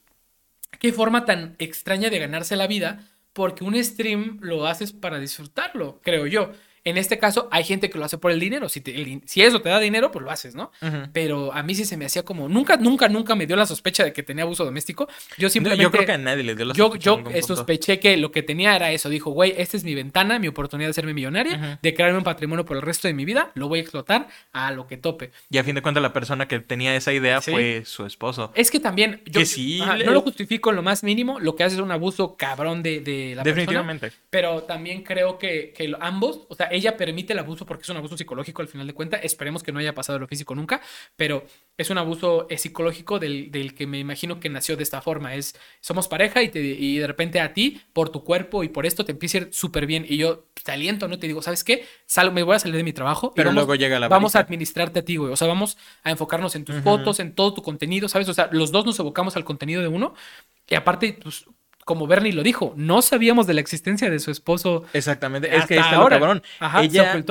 qué forma tan extraña de ganarse la vida, porque un stream lo haces para disfrutarlo, creo yo. En este caso, hay gente que lo hace por el dinero. Si, si eso te da dinero, pues lo haces, ¿no? Pero a mí sí se me hacía como. Nunca, nunca, nunca me dio la sospecha de que tenía abuso doméstico. Yo simplemente. yo creo que a nadie le dio la sospecha. Yo, yo sospeché que lo que tenía era eso. Dijo, güey, esta es mi ventana, mi oportunidad de hacerme millonaria, de crearme un patrimonio por el resto de mi vida. Lo voy a explotar a lo que tope. Y a fin de cuentas, la persona que tenía esa idea fue su esposo. Es que también. Yo, que sí. No lo justifico en lo más mínimo. Lo que hace es un abuso cabrón de, de la Definitivamente. persona. Pero también creo que, que ambos, o sea, ella permite el abuso porque es un abuso psicológico al final de cuentas. Esperemos que no haya pasado lo físico nunca, pero es un abuso eh, psicológico del, que me imagino que nació de esta forma. Es, somos pareja y, de repente a ti, por tu cuerpo y por esto, te empieza a ir súper bien. Y yo te aliento, ¿no? Te digo, ¿sabes qué? me voy a salir de mi trabajo. Pero luego llega la Vamos a administrarte a ti, güey. O sea, vamos a enfocarnos en tus fotos, en todo tu contenido, ¿sabes? O sea, los dos nos evocamos al contenido de uno. Y aparte, pues, como Bernie lo dijo, no sabíamos de la existencia de su esposo. Exactamente, es que está ahora. cabrón. Ella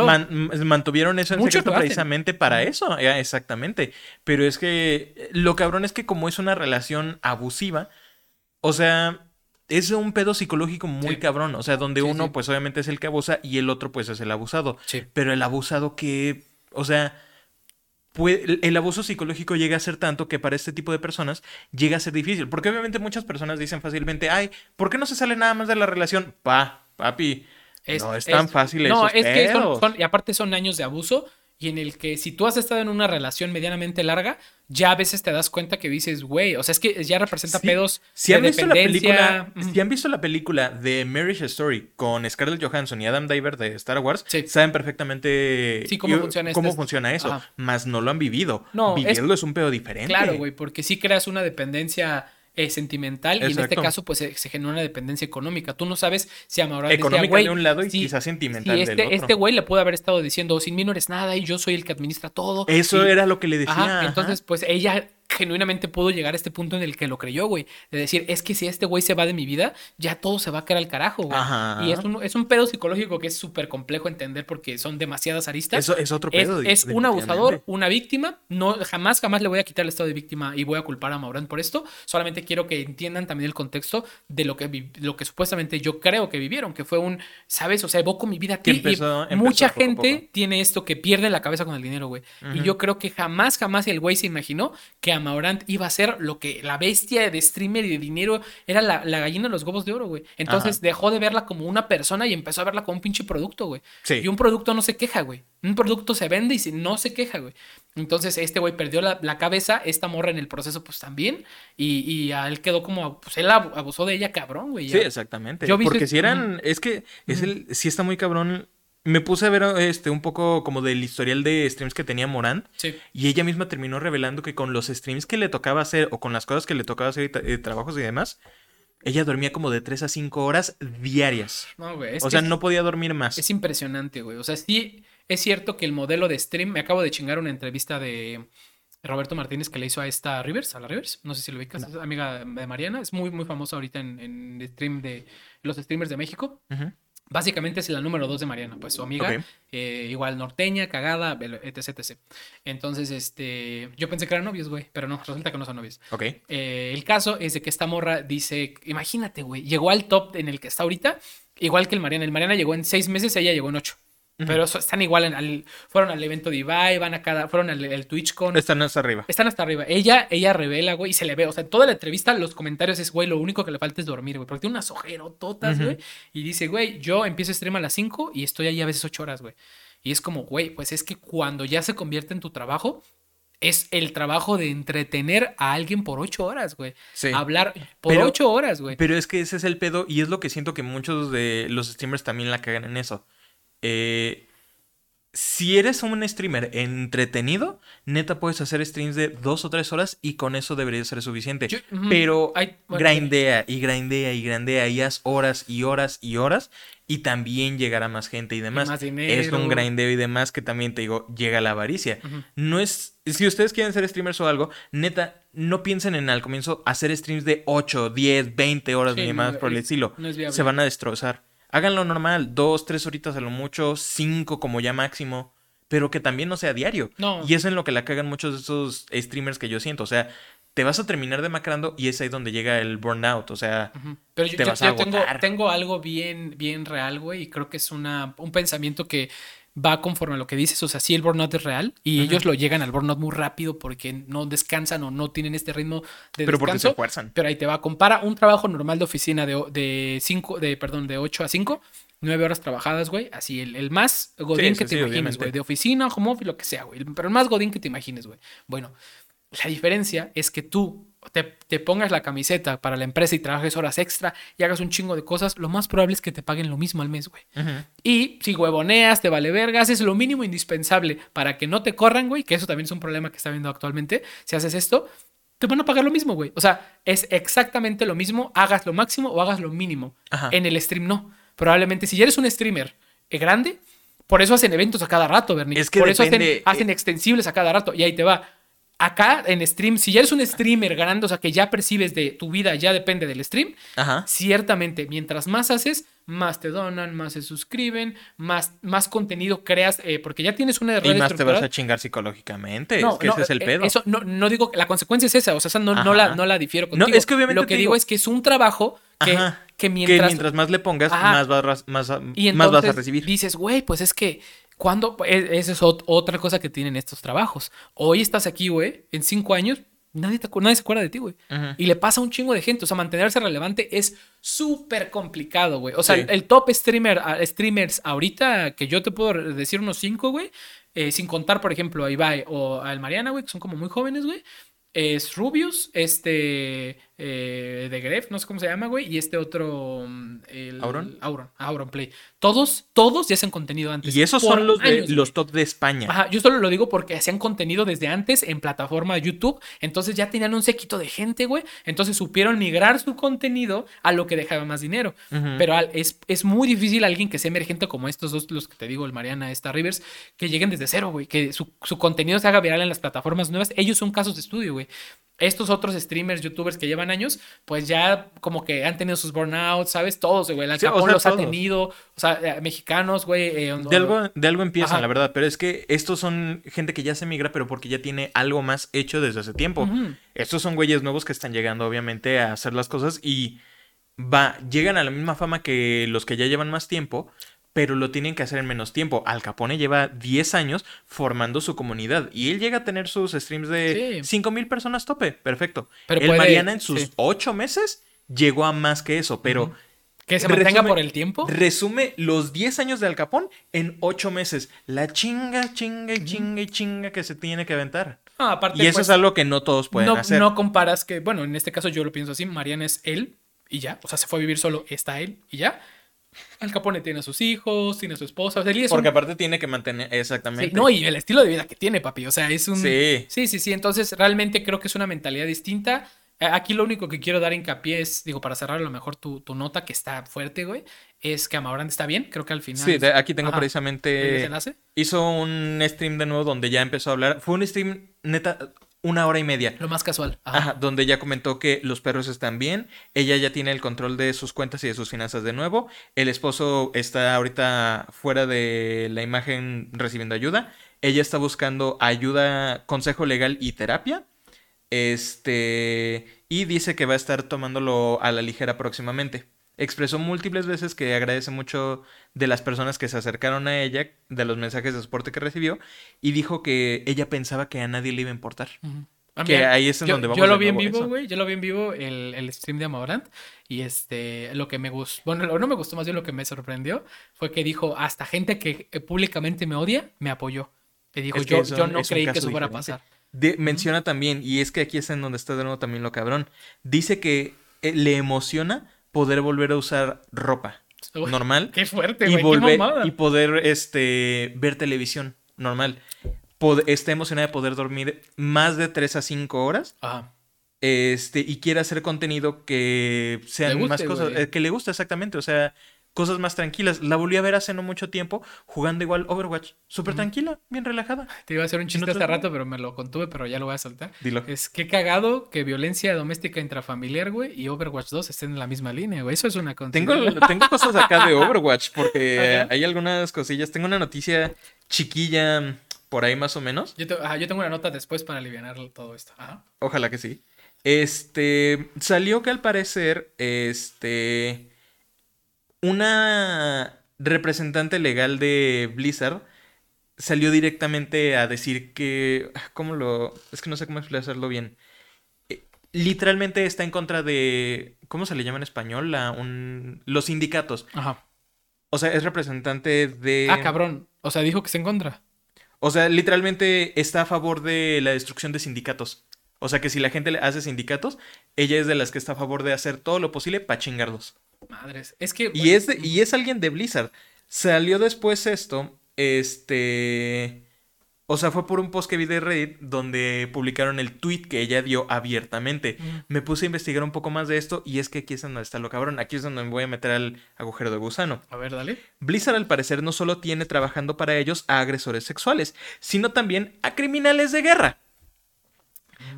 mantuvieron eso en Mucho secreto precisamente para eso, exactamente. Pero es que lo cabrón es que como es una relación abusiva, o sea, es un pedo psicológico muy cabrón, o sea, donde uno pues obviamente es el que abusa y el otro pues es el abusado. Pero el abusado que, o sea, el abuso psicológico llega a ser tanto que para este tipo de personas llega a ser difícil. Porque obviamente muchas personas dicen fácilmente, ay, ¿por qué no se sale nada más de la relación? Pa, papi, no es tan fácil No, es que y aparte son años de abuso y en el que si tú has estado en una relación medianamente larga, ya a veces te das cuenta que dices, güey, o sea, es que ya representa pedos si han visto La película, Si han visto la película de Marriage Story con Scarlett Johansson y Adam Driver de Star Wars, saben perfectamente cómo funciona, cómo funciona eso, más no lo han vivido. No, Vivirlo es, un pedo diferente. Claro, güey, porque sí creas una dependencia eh, sentimental y en este caso pues se, genera una dependencia económica. Tú no sabes si Amaurán económica de un lado y quizás sentimental este, del otro. Este güey le puede haber estado diciendo, sin mí no eres nada y yo soy el que administra todo. Eso era lo que le decía. entonces pues ella genuinamente pudo llegar a este punto en el que lo creyó, güey. De decir, es que si este güey se va de mi vida, ya todo se va a caer al carajo, güey. Y es un, es un pedo psicológico que es súper complejo entender porque son demasiadas aristas. Eso es otro pedo. Es, un abusador, una víctima. No, jamás, jamás le voy a quitar el estado de víctima y voy a culpar a Maurán por esto. Solamente quiero que entiendan también el contexto de lo que, lo que supuestamente yo creo que vivieron, que fue un, ¿sabes? O sea, evoco mi vida a ti. y mucha gente tiene esto que pierde la cabeza con el dinero, güey. Y yo creo que jamás, jamás el güey se imaginó que a Maurant iba a ser lo que la bestia de streamer y de dinero era la, gallina de los huevos de oro, güey. Entonces dejó de verla como una persona y empezó a verla como un pinche producto, güey. Y un producto no se queja, güey. Un producto se vende y no se queja, güey. Entonces este güey perdió la, cabeza, esta morra en el proceso pues también. Y, y a él quedó como, pues él abusó de ella cabrón, güey. Sí, exactamente. Porque si eran, es que es el, sí está muy cabrón me puse a ver este un poco como del historial de streams que tenía Morán. Sí. Y ella misma terminó revelando que con los streams que le tocaba hacer o con las cosas que le tocaba hacer y, trabajos y demás, ella dormía como de 3 a 5 horas diarias. No, güey. O sea, no podía dormir más. Es impresionante, güey. O sea, sí es cierto que el modelo de stream, me acabo de chingar una entrevista de Roberto Martínez que le hizo a esta Rivers, a la Rivers, no sé si lo ubicas, es amiga de Mariana, es muy, muy famosa ahorita en, en stream de los streamers de México. Básicamente es la número dos de Mariana, pues su amiga, eh, igual norteña, cagada, etc, etc. Entonces, este, yo pensé que eran novios, güey, pero no, resulta que no son novios. Ok. Eh, el caso es de que esta morra dice, imagínate, güey, llegó al top en el que está ahorita, igual que el Mariana. El Mariana llegó en seis meses, ella llegó en ocho. Pero están igual, en, al, fueron al evento de Ibai, van a cada, fueron al, al TwitchCon. Están hasta arriba. Están hasta arriba. Ella, ella revela, güey, y se le ve, o sea, toda la entrevista, los comentarios es, güey, lo único que le falta es dormir, güey, porque tiene unas ojerototas, güey, y dice, güey, yo empiezo a stream a las 5 y estoy ahí a veces 8 horas, güey. Y es como, güey, pues es que cuando ya se convierte en tu trabajo, es el trabajo de entretener a alguien por ocho horas, güey. Sí. Hablar por ocho horas, güey. Pero es que ese es el pedo y es lo que siento que muchos de los streamers también la cagan en eso. Eh, si eres un streamer entretenido, neta puedes hacer streams de dos o tres horas y con eso debería ser suficiente. Pero grindea y grindea y grindea y haz horas y horas y horas y también llegará más gente y demás. es un grindeo y demás que también te digo, llega la avaricia. No es, si ustedes quieren ser streamers o algo, neta, no piensen en al comienzo hacer streams de 8, 10, 20 horas ni más por el estilo. Se van a destrozar háganlo normal, dos, tres horitas a lo mucho, cinco como ya máximo, pero que también no sea diario. No. Y eso es en lo que la cagan muchos de esos streamers que yo siento. O sea, te vas a terminar demacrando y es ahí donde llega el burnout. O sea, pero yo, te vas a tengo, tengo, algo bien, bien real, güey, y creo que es una, un pensamiento que va conforme a lo que dices. O sea, sí, el burnout es real y ellos lo llegan al burnout muy rápido porque no descansan o no tienen este ritmo de pero porque se esfuerzan. Pero ahí te va. Compara un trabajo normal de oficina de, de cinco, de, perdón, de 8 a 5, 9 horas trabajadas, güey. Así, el, el más godín que te imagines, güey. De oficina, home office, lo que sea, güey. Pero el más godín que te imagines, güey. Bueno, la diferencia es que tú te, pongas la camiseta para la empresa y trabajes horas extra y hagas un chingo de cosas, lo más probable es que te paguen lo mismo al mes, güey. Y si huevoneas, te vale vergas, es lo mínimo indispensable para que no te corran, güey, que eso también es un problema que está viendo actualmente. Si haces esto, te van a pagar lo mismo, güey. O sea, es exactamente lo mismo, hagas lo máximo o hagas lo mínimo. En el stream no. Probablemente si eres un streamer eh, grande, por eso hacen eventos a cada rato, Bernie. Es que por eso hacen, hacen extensibles a cada rato. Y ahí te va acá en stream, si ya eres un streamer ganando, o sea, que ya percibes de tu vida, ya depende del stream, ciertamente, mientras más haces, más te donan, más se suscriben, más, más contenido creas, eh, porque ya tienes una red Y más te vas a chingar psicológicamente, es que ese es el eh, pedo. Eso, no, no digo, la consecuencia es esa, o sea, no, no, la, no la difiero contigo. No, es que obviamente Lo que digo, es que es un trabajo que, que, mientras... mientras más le pongas, más, vas, más, más vas a recibir. Dices, güey, pues es que cuando, e, esa es otra cosa que tienen estos trabajos. Hoy estás aquí, güey, en cinco años, nadie, nadie se acuerda de ti, güey. Y le pasa a un chingo de gente. O sea, mantenerse relevante es súper complicado, güey. O sea, el, top streamer, streamers ahorita, que yo te puedo decir unos cinco, güey, eh, sin contar, por ejemplo, a Ibai o al Mariana, güey, que son como muy jóvenes, güey. Es Rubius, este, eh, de Gref, no sé cómo se llama, güey, y este otro. Mm, el, ¿Auron? Auron, Auron Play. Todos, todos ya hacen contenido antes. Y esos son los, de, los top de España. Ajá, yo solo lo digo porque hacían contenido desde antes en plataforma YouTube, entonces ya tenían un séquito de gente, güey, entonces supieron migrar su contenido a lo que dejaba más dinero. Pero es, es muy difícil alguien que sea emergente como estos dos, los que te digo, el Mariana, esta Rivers, que lleguen desde cero, güey, que su, su contenido se haga viral en las plataformas nuevas. Ellos son casos de estudio, güey estos otros streamers, youtubers que llevan años, pues ya como que han tenido sus burnouts, ¿sabes? Todos, güey. El Capón los ha tenido, o sea, eh, mexicanos, güey. Eh, de, algo, de algo empiezan, la verdad, pero es que estos son gente que ya se migra, pero porque ya tiene algo más hecho desde hace tiempo. Estos son güeyes nuevos que están llegando, obviamente, a hacer las cosas y va, llegan a la misma fama que los que ya llevan más tiempo, pero lo tienen que hacer en menos tiempo. Al Capone lleva 10 años formando su comunidad y él llega a tener sus streams de cinco mil personas tope. Perfecto. Pero el Mariana en sus 8 meses llegó a más que eso, pero... Que se mantenga por el tiempo. Resume los 10 años de Al Capón en 8 meses. La chinga, chinga y chinga y chinga que se tiene que aventar. y eso pues, es algo que no todos pueden hacer. No comparas que, bueno, en este caso yo lo pienso así, Mariana es él y ya. O sea, se fue a vivir solo, está él y ya. Al Capone tiene a sus hijos, tiene a su esposa. Porque aparte tiene que mantener, exactamente. no, y el estilo de vida que tiene, papi. O sea, es un... Sí. Sí, sí, sí. Entonces, realmente creo que es una mentalidad distinta. Aquí lo único que quiero dar hincapié es, digo, para cerrar a lo mejor tu, nota que está fuerte, güey, es que Amaurand está bien. Creo que al final... Sí, aquí tengo precisamente... Hizo un stream de nuevo donde ya empezó a hablar. Fue un stream neta una hora y media. Lo más casual. Ajá. donde ella comentó que los perros están bien, ella ya tiene el control de sus cuentas y de sus finanzas de nuevo, el esposo está ahorita fuera de la imagen recibiendo ayuda, ella está buscando ayuda, consejo legal y terapia, este, y dice que va a estar tomándolo a la ligera próximamente expresó múltiples veces que agradece mucho de las personas que se acercaron a ella, de los mensajes de soporte que recibió, y dijo que ella pensaba que a nadie le iba a importar. Que ahí es en yo, donde vamos Yo lo vi en vivo, güey. Yo lo vi en vivo el, el stream de Amorant. Y este, lo que me gustó, bueno, no me gustó más bien lo que me sorprendió fue que dijo, hasta gente que públicamente me odia, me apoyó. Que dijo, yo, yo no creí que eso fuera a pasar. menciona también, y es que aquí es en donde está de nuevo también lo cabrón, dice que eh, le emociona poder volver a usar ropa normal. Qué fuerte, y y poder este ver televisión normal. está emocionada de poder dormir más de 3 a 5 horas. Ajá. Este, y quiere hacer contenido que sean más cosas, eh, que le gusta exactamente, o sea, cosas más tranquilas. La volví a ver hace no mucho tiempo jugando igual Overwatch. Súper tranquila, bien relajada. Te iba a hacer un chiste hace rato, pero me lo contuve, pero ya lo voy a soltar. Dilo. Es que cagado que violencia doméstica intrafamiliar, güey, y Overwatch 2 estén en la misma línea, güey. Eso es una tengo, tengo cosas acá de Overwatch, porque hay algunas cosillas. Tengo una noticia chiquilla por ahí más o menos. Yo, tengo una nota después para aliviar todo esto. Ojalá que sí. Este, salió que al parecer, este una representante legal de Blizzard salió directamente a decir que. ¿Cómo lo.? Es que no sé cómo explicarlo bien. Eh, literalmente está en contra de. ¿Cómo se le llama en español? La, un, los sindicatos. Ajá. O sea, es representante de. Ah, cabrón. O sea, dijo que se en contra. O sea, literalmente está a favor de la destrucción de sindicatos. O sea, que si la gente le hace sindicatos, ella es de las que está a favor de hacer todo lo posible para chingarlos. Madres. Es que. Y, es y es alguien de Blizzard. Salió después esto. Este. O sea, fue por un post que vi de Reddit donde publicaron el tweet que ella dio abiertamente. Me puse a investigar un poco más de esto y es que aquí es donde está lo cabrón. Aquí es donde me voy a meter al agujero de gusano. A ver, dale. Blizzard al parecer no solo tiene trabajando para ellos a agresores sexuales, sino también a criminales de guerra.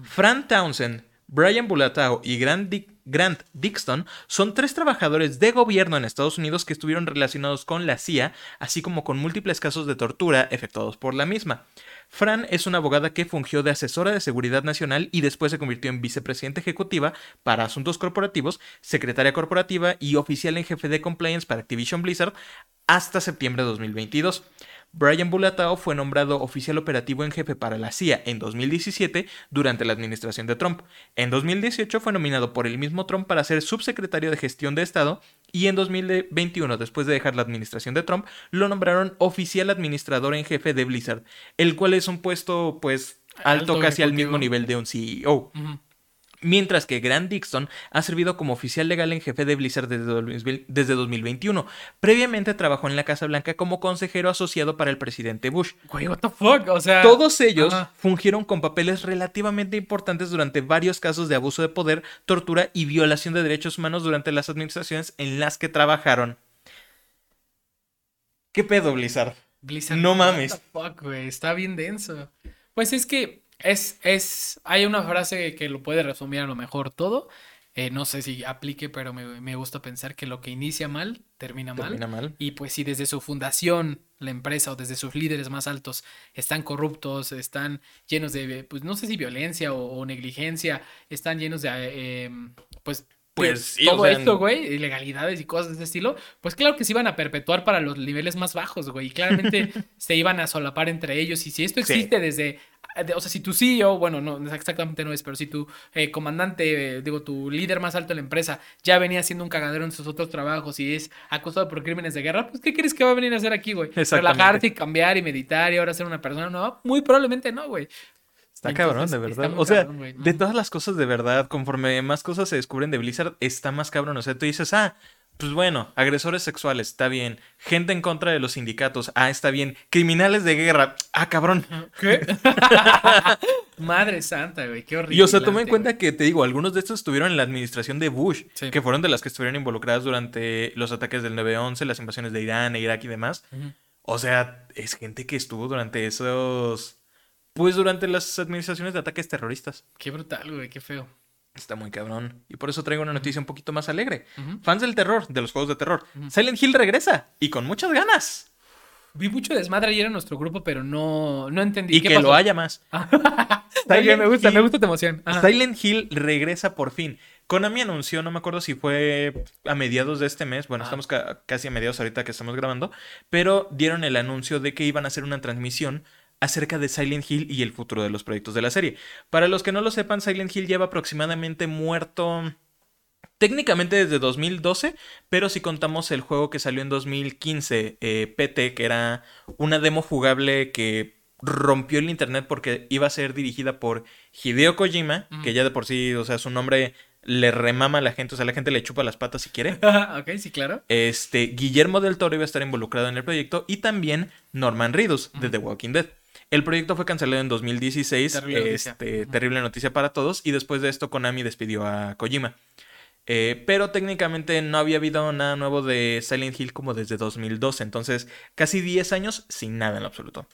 Fran Townsend, Brian Bulatao y Grant Grant Dixon son tres trabajadores de gobierno en Estados Unidos que estuvieron relacionados con la CIA, así como con múltiples casos de tortura efectuados por la misma. Fran es una abogada que fungió de asesora de seguridad nacional y después se convirtió en vicepresidenta ejecutiva para asuntos corporativos, secretaria corporativa y oficial en jefe de compliance para Activision Blizzard hasta septiembre de 2022. Brian Bulatao fue nombrado oficial operativo en jefe para la CIA en 2017 durante la administración de Trump. En 2018 fue nominado por el mismo Trump para ser subsecretario de gestión de Estado y en 2021, después de dejar la administración de Trump, lo nombraron oficial administrador en jefe de Blizzard, el cual es un puesto pues alto, casi al mismo nivel de un CEO. Mientras que Grant Dixon ha servido como oficial legal en jefe de Blizzard desde, 2021. Previamente trabajó en la Casa Blanca como consejero asociado para el presidente Bush. Güey, what the fuck? O sea, todos ellos fungieron con papeles relativamente importantes durante varios casos de abuso de poder, tortura y violación de derechos humanos durante las administraciones en las que trabajaron. ¿Qué pedo, Blizzard? Blizzard. No mames. What the fuck, güey, está bien denso. Pues es que es, es, hay una frase que lo puede resumir a lo mejor todo. Eh, no sé si aplique, pero me, gusta pensar que lo que inicia mal termina, termina mal. Y pues si desde su fundación, la empresa o desde sus líderes más altos están corruptos, están llenos de, pues no sé si violencia o, negligencia, están llenos de, eh, pues pues todo esto, güey, ilegalidades y cosas de ese estilo, pues claro que se iban a perpetuar para los niveles más bajos, güey. Y claramente se iban a solapar entre ellos. Y si esto existe desde o sea, si tu CEO, bueno, no exactamente no es, pero si tu eh, comandante, eh, digo, tu líder más alto de la empresa ya venía haciendo un cagadero en sus otros trabajos y es acusado por crímenes de guerra, pues ¿qué crees que va a venir a hacer aquí, güey? Relajarse y cambiar y meditar y ahora ser una persona no, muy probablemente no, güey. Está cabrón, de verdad. O sea, de todas las cosas de verdad, conforme más cosas se descubren de Blizzard, está más cabrón. O sea, tú dices, ah, pues bueno, agresores sexuales, está bien. Gente en contra de los sindicatos, ah, está bien. Criminales de guerra, ah, cabrón. ¿Qué? Madre santa, güey, qué horrible. Y o sea, toma en cuenta que te digo, algunos de estos estuvieron en la administración de Bush, que fueron de las que estuvieron involucradas durante los ataques del 9-11, las invasiones de Irán, e Irak y demás. O sea, es gente que estuvo durante esos. Pues durante las administraciones de ataques terroristas. Qué brutal, güey, qué feo. Está muy cabrón. Y por eso traigo una noticia un poquito más alegre. Fans del terror, de los juegos de terror. Silent Hill regresa y con muchas ganas. Vi mucho desmadre ayer en nuestro grupo, pero no, no entendí. Y que lo haya más. me gusta, me gusta tu emoción. Silent Hill regresa por fin. Konami anunció, no me acuerdo si fue a mediados de este mes, bueno, estamos casi a mediados ahorita que estamos grabando, pero dieron el anuncio de que iban a hacer una transmisión acerca de Silent Hill y el futuro de los proyectos de la serie. Para los que no lo sepan, Silent Hill lleva aproximadamente muerto técnicamente desde 2012, pero si contamos el juego que salió en 2015, eh, PT, que era una demo jugable que rompió el internet porque iba a ser dirigida por Hideo Kojima, que ya de por sí, o sea, su nombre le remama a la gente, o sea, la gente le chupa las patas si quiere. ok, sí, claro. Este, Guillermo del Toro iba a estar involucrado en el proyecto y también Norman Reedus de The Walking Dead. El proyecto fue cancelado en 2016. Terrible, este, noticia. terrible noticia para todos. Y después de esto, Konami despidió a Kojima. Eh, pero técnicamente no había habido nada nuevo de Silent Hill como desde 2012. Entonces, casi 10 años sin nada en lo absoluto.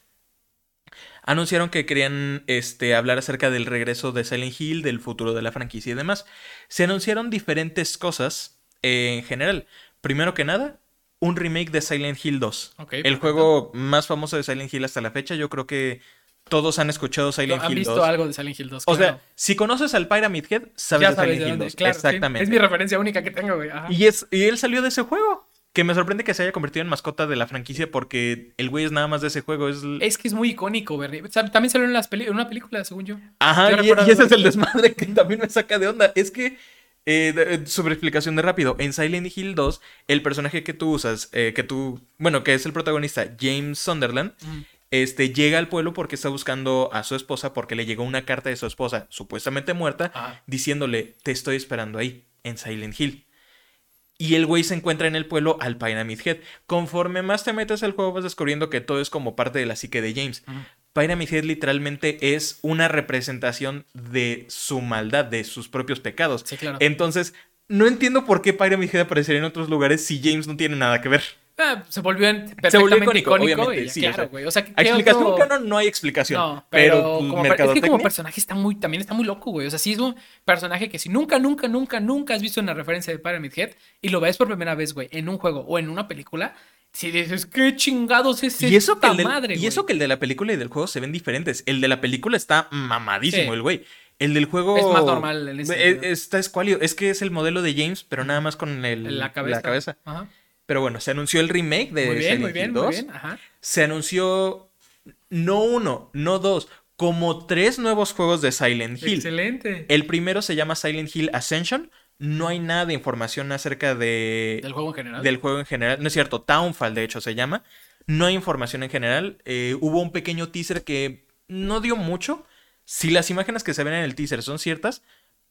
Anunciaron que querían este, hablar acerca del regreso de Silent Hill, del futuro de la franquicia y demás. Se anunciaron diferentes cosas eh, en general. Primero que nada, un remake de Silent Hill 2. el juego más famoso de Silent Hill hasta la fecha. Yo creo que todos han escuchado Silent Hill 2. Han visto algo de Silent Hill 2. O sea, si conoces al Pyramid Head, sabes, de Silent Hill 2. Exactamente. Es mi referencia única que tengo, güey. Y, es, y él salió de ese juego. Que me sorprende que se haya convertido en mascota de la franquicia porque el güey es nada más de ese juego. Es, es que es muy icónico, Bernie. También salió en, las en una película, según yo. Ajá, y, y, ese es el desmadre que también me saca de onda. Es que eh, eh, sobre explicación de rápido, en Silent Hill 2, el personaje que tú usas, eh, que tú, bueno, que es el protagonista, James Sunderland, este, llega al pueblo porque está buscando a su esposa, porque le llegó una carta de su esposa, supuestamente muerta, diciéndole, te estoy esperando ahí, en Silent Hill. Y el güey se encuentra en el pueblo al Pyramid Head. Conforme más te metes al juego vas descubriendo que todo es como parte de la psique de James. Pyramid Head literalmente es una representación de su maldad, de sus propios pecados. Sí, claro. Entonces, no entiendo por qué Pyramid Head aparecería en otros lugares si James no tiene nada que ver. Ah, se volvió perfectamente se volvió icónico, obviamente, sí, claro, güey. O sea, explicación canon no hay explicación. No, pero, como, es que como personaje está muy, también está muy loco, güey. O sea, sí es un personaje que si nunca, nunca, nunca, nunca has visto una referencia de Pyramid Head y lo ves por primera vez, güey, en un juego o en una película, si dices, ¿qué chingados es y eso que madre, Y eso que el de la película y del juego se ven diferentes. El de la película está mamadísimo, el güey. El del juego. Es más normal. El está escualio. Es que es el modelo de James, pero nada más con el, la cabeza. Pero bueno, se anunció el remake de muy bien, muy bien, Muy bien. Ajá. Se anunció no uno, no dos, como tres nuevos juegos de Silent Hill. Excelente. El primero se llama Silent Hill Ascension no hay nada de información acerca de... Del juego en general. Del juego en general. No es cierto, Townfall de hecho se llama. No hay información en general. Eh, hubo un pequeño teaser que no dio mucho. Si las imágenes que se ven en el teaser son ciertas,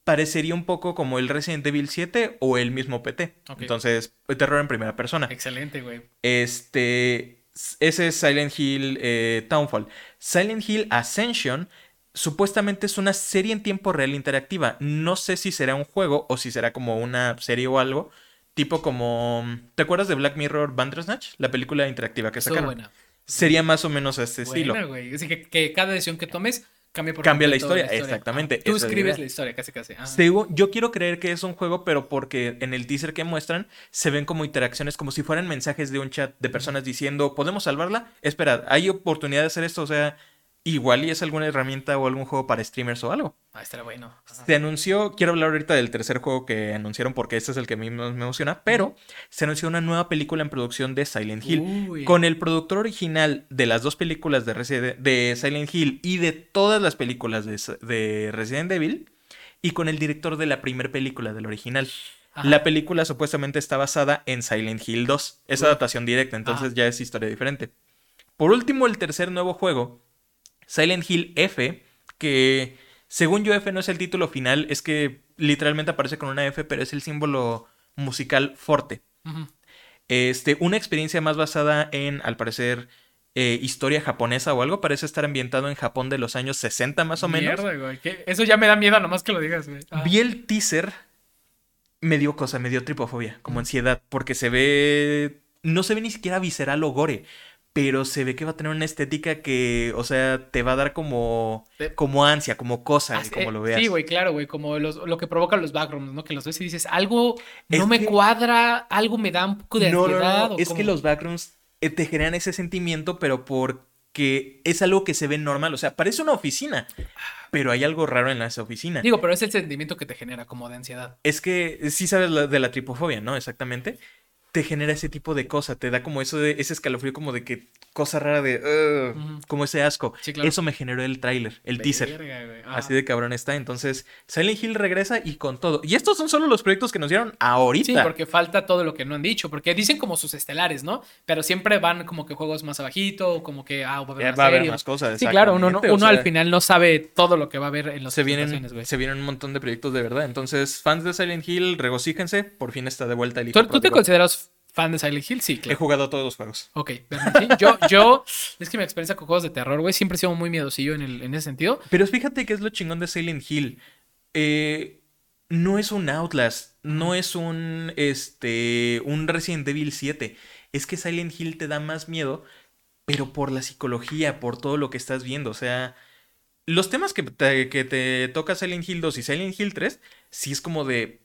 parecería un poco como el Resident Evil 7 o el mismo PT. Entonces, terror en primera persona. Excelente, güey. Este, ese es Silent Hill eh, Townfall. Silent Hill Ascension supuestamente es una serie en tiempo real interactiva. No sé si será un juego o si será como una serie o algo. Tipo como... ¿Te acuerdas de Black Mirror Bandersnatch? La película interactiva que sacaron. Buena. Sería más o menos este estilo. Güey. Así que, que cada decisión que tomes cambia, por cambia la historia. exactamente. tú escribes la historia, casi casi. yo quiero creer que es un juego, pero porque en el teaser que muestran se ven como interacciones, como si fueran mensajes de un chat de personas diciendo, ¿podemos salvarla? Espera, ¿hay oportunidad de hacer esto? O sea, Igual y es alguna herramienta o algún juego para streamers o algo. Ah, estará bueno. Se anunció, quiero hablar ahorita del tercer juego que anunciaron porque este es el que a mí me emociona, pero se anunció una nueva película en producción de Silent Hill. Con el productor original de las dos películas de, de Silent Hill y de todas las películas de, Resident Evil y con el director de la primera película del original. La película supuestamente está basada en Silent Hill 2. Es adaptación directa, entonces ya es historia diferente. Por último, el tercer nuevo juego Silent Hill F, que según yo F no es el título final, es que literalmente aparece con una F, pero es el símbolo musical forte. Este, una experiencia más basada en, al parecer, eh, historia japonesa o algo. Parece estar ambientado en Japón de los años 60 más o menos. Mierda, güey. Eso ya me da miedo nomás que lo digas, güey. Ah. Vi el teaser, me dio cosa, me dio tripofobia, como ansiedad, porque se ve... No se ve ni siquiera visceral o gore pero se ve que va a tener una estética que, o sea, te va a dar como, como ansia, como cosa, como lo veas. Sí, güey, claro, güey, como lo que provocan los backgrounds, ¿no? Que los ves y dices, algo no me cuadra, algo me da un poco de ansiedad. No, es que los backgrounds eh, te generan ese sentimiento, pero porque es algo que se ve normal, o sea, parece una oficina, pero hay algo raro en esa oficina. Digo, pero es el sentimiento que te genera como de ansiedad. Es que sí sabes de la tripofobia, ¿no? Exactamente te genera ese tipo de cosa, te da como eso de ese escalofrío como de que cosa rara de como ese asco. Eso me generó el tráiler, el teaser. Así de cabrón está. Entonces, Silent Hill regresa y con todo. Y estos son solo los proyectos que nos dieron ahorita. Sí, porque falta todo lo que no han dicho, porque dicen como sus estelares, ¿no? Pero siempre van como que juegos más abajito, como que ah, va a haber, más, cosas. Sí, claro, uno, uno al final no sabe todo lo que va a haber en los se vienen Se vienen un montón de proyectos de verdad. Entonces, fans de Silent Hill, regocíjense, por fin está de vuelta el ¿Tú, ¿Tú te consideras fan de Silent Hill, sí, claro. He jugado todos los juegos. Ok, yo, yo, es que mi experiencia con juegos de terror, güey, siempre he sido muy miedosillo en, el, en ese sentido. Pero fíjate que es lo chingón de Silent Hill. Eh, no es un Outlast, no es un, este, un Resident Evil 7. Es que Silent Hill te da más miedo, pero por la psicología, por todo lo que estás viendo. O sea, los temas que te, que te toca Silent Hill 2 y Silent Hill 3, sí es como de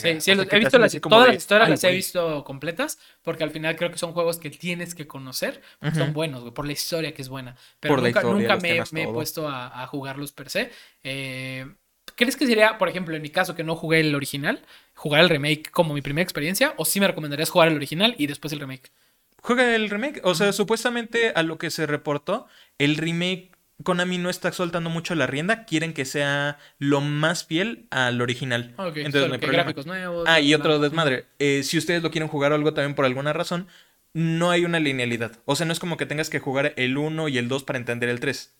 Sí, sí he visto las, todas las historias las he visto completas, porque al final creo que son juegos que tienes que conocer, son buenos, güey, por la historia que es buena. Pero nunca, nunca me, he puesto a, jugarlos per se. Eh, ¿Crees que sería, por ejemplo, en mi caso, que no jugué el original, jugar el remake como mi primera experiencia? ¿O sí me recomendarías jugar el original y después el remake? Juega el remake. O sea, supuestamente a lo que se reportó, el remake Konami no está soltando mucho la rienda, quieren que sea lo más fiel al original. Entonces, no hay gráficos nuevos. Ah, y otro desmadre. Eh, si ustedes lo quieren jugar o algo también por alguna razón, no hay una linealidad. O sea, no es como que tengas que jugar el 1 y el 2 para entender el 3.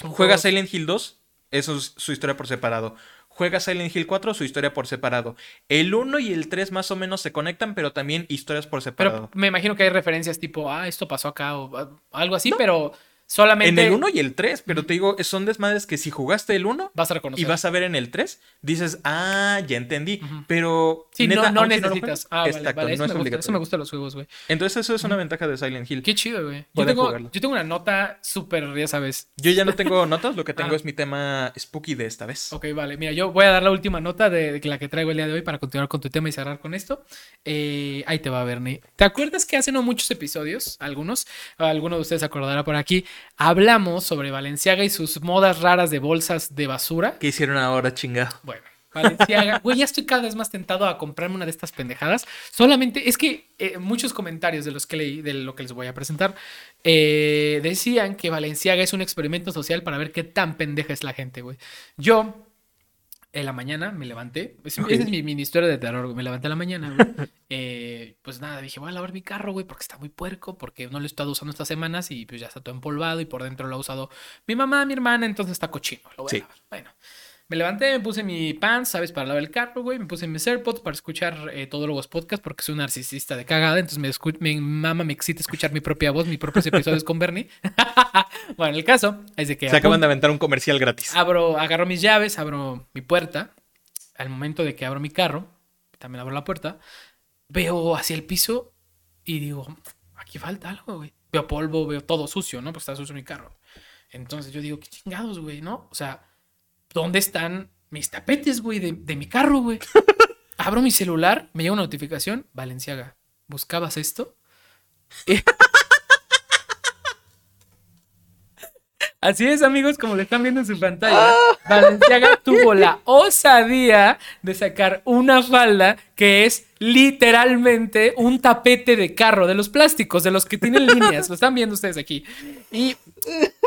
Juega Silent Hill 2, eso es su historia por separado. Juega Silent Hill 4, su historia por separado. El 1 y el 3 más o menos se conectan, pero también historias por separado. Pero me imagino que hay referencias tipo, ah, esto pasó acá o ah, algo así, pero Solamente. En el 1 y el 3, pero te digo, son desmadres que si jugaste el 1 vas a reconocer. y vas a ver en el 3, dices, ah, ya entendí. Pero. Sí, no, no necesitas. ah, Exacto, vale, Eso, me gusta, eso me gusta los juegos, güey. Entonces, eso es una ventaja de Silent Hill. Qué chido, güey. Yo tengo, yo tengo una nota súper, ya sabes. Yo ya no tengo notas, lo que tengo ah. es mi tema spooky de esta vez. Ok, vale. Mira, yo voy a dar la última nota de, la que traigo el día de hoy para continuar con tu tema y cerrar con esto. Eh, ahí te va, Bernie. ¿Te acuerdas que hace no muchos episodios, algunos, alguno de ustedes acordará por aquí, hablamos sobre Valenciaga y sus modas raras de bolsas de basura. ¿Qué hicieron ahora, chingado? Bueno. Valenciaga, güey, ya estoy cada vez más tentado a comprarme una de estas pendejadas. Solamente es que eh, muchos comentarios de los que leí, de lo que les voy a presentar, eh, decían que Valenciaga es un experimento social para ver qué tan pendeja es la gente, güey. Yo en la mañana me levanté. Esa es mi mini historia de terror, Me levanté en la mañana, güey. Eh, pues nada, dije, voy a lavar mi carro, güey, porque está muy puerco, porque no lo he estado usando estas semanas y pues ya está todo empolvado y por dentro lo ha usado mi mamá, mi hermana, entonces está cochino. Lo voy a lavar. Bueno, Me levanté, me puse mi pants, ¿sabes? Para lavar el carro, güey. Me puse mis AirPods para escuchar eh, todos los podcasts porque soy un narcisista de cagada. Entonces me, me mama, me excita escuchar mi propia voz, mis propios episodios con Bernie. bueno, el caso es de que... Se acaban de aventar un comercial gratis. Abro, agarro mis llaves, abro mi puerta. Al momento de que abro mi carro, también abro la puerta, veo hacia el piso y digo, aquí falta algo, güey. Veo polvo, veo todo sucio, ¿no? Pues está sucio mi carro. Entonces yo digo, qué chingados, güey, ¿no? O sea, ¿dónde están mis tapetes, güey, de, mi carro, güey? Abro mi celular, me llega una notificación, Valenciaga, ¿buscabas esto? Así es, amigos, como lo están viendo en su pantalla. Valenciaga tuvo la osadía de sacar una falda que es literalmente un tapete de carro, de los plásticos, de los que tienen líneas. Lo están viendo ustedes aquí. Y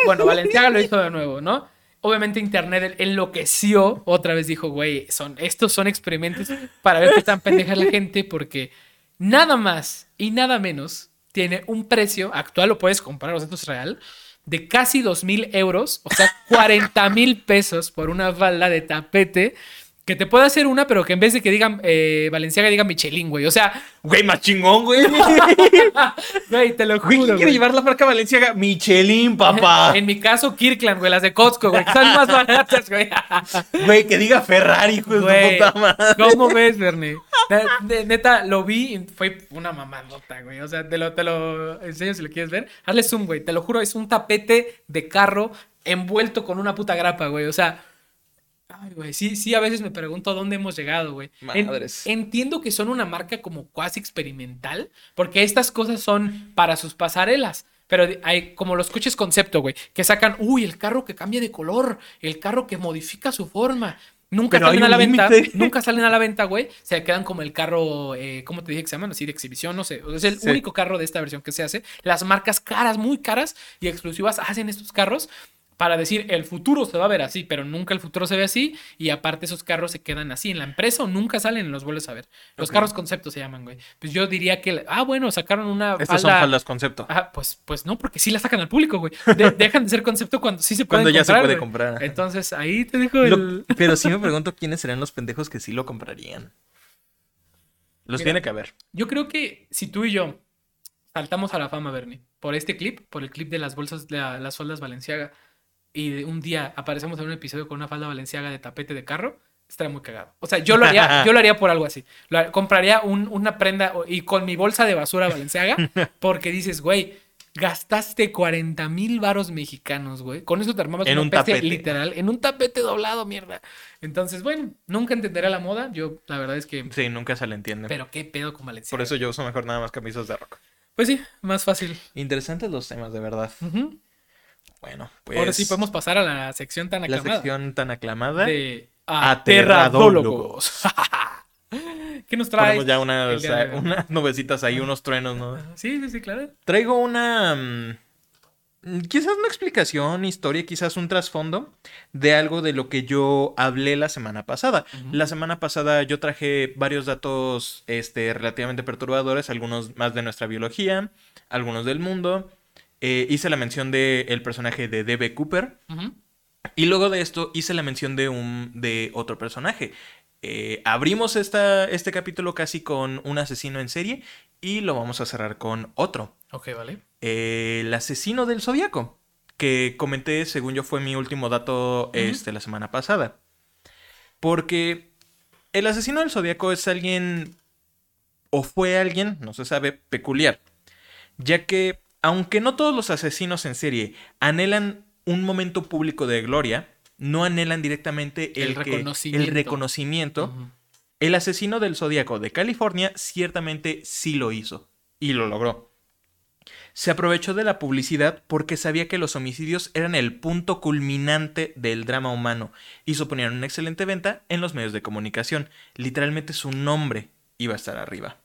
bueno, Valenciaga lo hizo de nuevo, ¿no? Obviamente Internet enloqueció, otra vez dijo, güey, son, estos son experimentos para ver qué tan pendeja la gente, porque nada más y nada menos tiene un precio actual, lo puedes comprar, o sea, esto es real, de casi dos mil euros, o sea, 40 mil pesos por una falda de tapete que te pueda hacer una, pero que en vez de que digan eh, Valenciaga, diga Michelin, güey. O sea. Güey, más chingón, güey. güey, te lo juro. Güey, quiere llevar la marca Valenciaga? Michelin, papá. en mi caso, Kirkland, güey, las de Costco, güey, son más baratas, güey. güey, que diga Ferrari, güey. Puta madre. ¿Cómo ves, Bernie? Neta, lo vi y fue una mamadota, güey. O sea, te lo, te lo enseño si lo quieres ver. Hazle zoom, güey. Te lo juro, es un tapete de carro envuelto con una puta grapa, güey. O sea. Ay, güey, sí, sí, a veces me pregunto dónde hemos llegado, güey. entiendo que son una marca como cuasi experimental, porque estas cosas son para sus pasarelas. Pero hay como los coches concepto, güey, que sacan, uy, el carro que cambia de color, el carro que modifica su forma. Nunca salen a la venta, nunca salen a la venta, güey. Se quedan como el carro, eh, ¿cómo te dije que se llaman? Así de exhibición, no sé. Es el único carro de esta versión que se hace. Las marcas caras, muy caras y exclusivas hacen estos carros para decir el futuro se va a ver así, pero nunca el futuro se ve así y aparte esos carros se quedan así en la empresa o nunca salen y los vuelves a ver. Los carros concepto se llaman, güey. Pues yo diría que, ah, bueno, sacaron una Estos son faldas concepto. Ah, pues, pues no, porque sí la sacan al público, güey. dejan de ser concepto cuando sí se pueden comprar. Cuando ya se puede comprar. Entonces ahí te dejo el... pero sí me pregunto quiénes serían los pendejos que sí lo comprarían. Los tiene que haber. Yo creo que si tú y yo saltamos a la fama, Bernie, por este clip, por el clip de las bolsas, de las faldas Valenciaga, y un día aparecemos en un episodio con una falda valenciaga de tapete de carro, estaría muy cagado. O sea, yo lo haría, yo lo haría por algo así. compraría una prenda y con mi bolsa de basura valenciaga, porque dices, güey, gastaste 40 mil varos mexicanos, güey. Con eso te armabas en un tapete literal, en un tapete doblado, mierda. Entonces, bueno, nunca entenderé la moda. Yo, la verdad es que. Sí, nunca se le entiende. Pero qué pedo con Valenciaga. Por eso yo uso mejor nada más camisas de rock. Pues sí, más fácil. Interesantes los temas, de verdad. Bueno, pues. Ahora sí podemos pasar a la sección tan aclamada. La sección tan aclamada. De aterradólogos. ¿Qué nos trae? Ponemos ya unas, unas nubecitas ahí, unos truenos, ¿no? Sí, sí, sí, claro. Traigo una. Mm, quizás una explicación, historia, quizás un trasfondo de algo de lo que yo hablé la semana pasada. La semana pasada yo traje varios datos este, relativamente perturbadores, algunos más de nuestra biología, algunos del mundo eh, hice la mención del el personaje de D.B. Cooper. Y luego de esto hice la mención de, un, de otro personaje. Eh, abrimos esta, este capítulo casi con un asesino en serie y lo vamos a cerrar con otro. Ok, vale. Eh, el asesino del zodiaco, que comenté, según yo, fue mi último dato este, la semana pasada. Porque el asesino del zodiaco es alguien, o fue alguien, no se sabe, peculiar. Ya que aunque no todos los asesinos en serie anhelan un momento público de gloria, no anhelan directamente el, reconocimiento. El asesino del Zodíaco de California ciertamente sí lo hizo y lo logró. Se aprovechó de la publicidad porque sabía que los homicidios eran el punto culminante del drama humano y suponían una excelente venta en los medios de comunicación. Literalmente su nombre iba a estar arriba.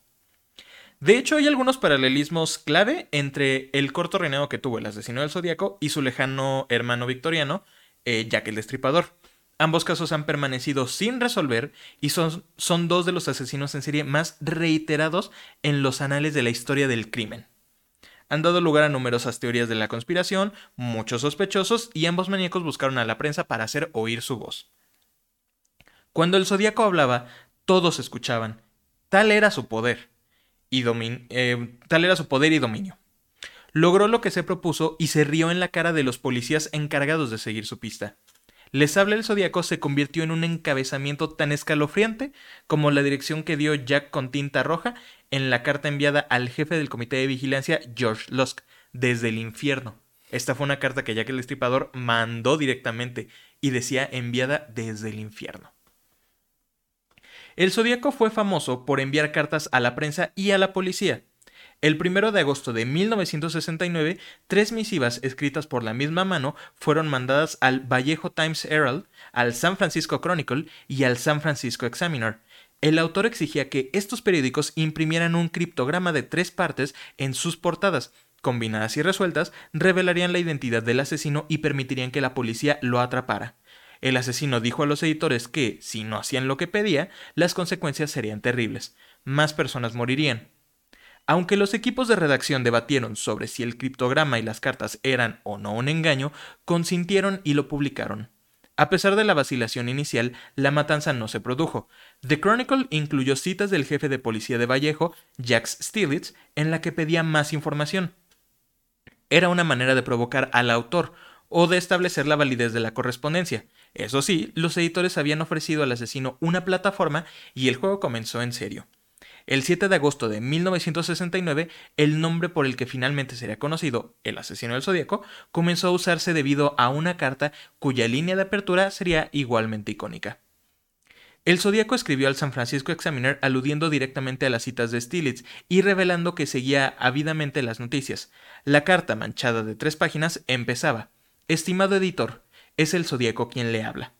De hecho, hay algunos paralelismos clave entre el corto reinado que tuvo el asesino del zodiaco y su lejano hermano victoriano, eh, Jack el Destripador. Ambos casos han permanecido sin resolver y son, son dos de los asesinos en serie más reiterados en los anales de la historia del crimen. Han dado lugar a numerosas teorías de la conspiración, muchos sospechosos y ambos maníacos buscaron a la prensa para hacer oír su voz. Cuando el zodiaco hablaba, todos escuchaban. Tal era su poder y eh, tal era su poder y dominio. Logró lo que se propuso y se rió en la cara de los policías encargados de seguir su pista. Les habla el Zodíaco se convirtió en un encabezamiento tan escalofriante como la dirección que dio Jack con tinta roja en la carta enviada al jefe del comité de vigilancia, George Lusk, desde el infierno. Esta fue una carta que Jack el Estripador mandó directamente y decía enviada desde el infierno. El Zodíaco fue famoso por enviar cartas a la prensa y a la policía. El 1 de agosto de 1969, tres misivas escritas por la misma mano fueron mandadas al Vallejo Times Herald, al San Francisco Chronicle y al San Francisco Examiner. El autor exigía que estos periódicos imprimieran un criptograma de tres partes en sus portadas, combinadas y resueltas, revelarían la identidad del asesino y permitirían que la policía lo atrapara. El asesino dijo a los editores que, si no hacían lo que pedía, las consecuencias serían terribles. Más personas morirían. Aunque los equipos de redacción debatieron sobre si el criptograma y las cartas eran o no un engaño, consintieron y lo publicaron. A pesar de la vacilación inicial, la matanza no se produjo. The Chronicle incluyó citas del jefe de policía de Vallejo, Jax Stilitz, en la que pedía más información. Era una manera de provocar al autor o de establecer la validez de la correspondencia. Eso sí, los editores habían ofrecido al asesino una plataforma y el juego comenzó en serio. El 7 de agosto de 1969, el nombre por el que finalmente sería conocido, el asesino del zodíaco, comenzó a usarse debido a una carta cuya línea de apertura sería igualmente icónica. El Zodíaco escribió al San Francisco Examiner aludiendo directamente a las citas de Stilitz y revelando que seguía ávidamente las noticias. La carta, manchada de tres páginas, empezaba: Estimado editor, es el zodíaco quien le habla.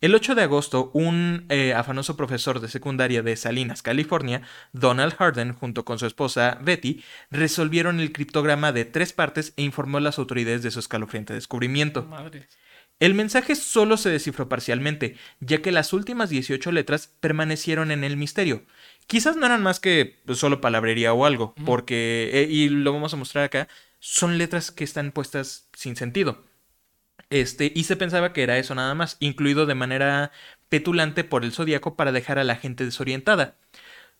El 8 de agosto, un eh, afanoso profesor de secundaria de Salinas, California, Donald Harden, junto con su esposa Betty, resolvieron el criptograma de tres partes e informó a las autoridades de su escalofriante descubrimiento. El mensaje solo se descifró parcialmente, ya que las últimas 18 letras permanecieron en el misterio. Quizás no eran más que pues, solo palabrería o algo, porque, eh, y lo vamos a mostrar acá, son letras que están puestas sin sentido. Este, y se pensaba que era eso nada más, incluido de manera petulante por el zodiaco para dejar a la gente desorientada.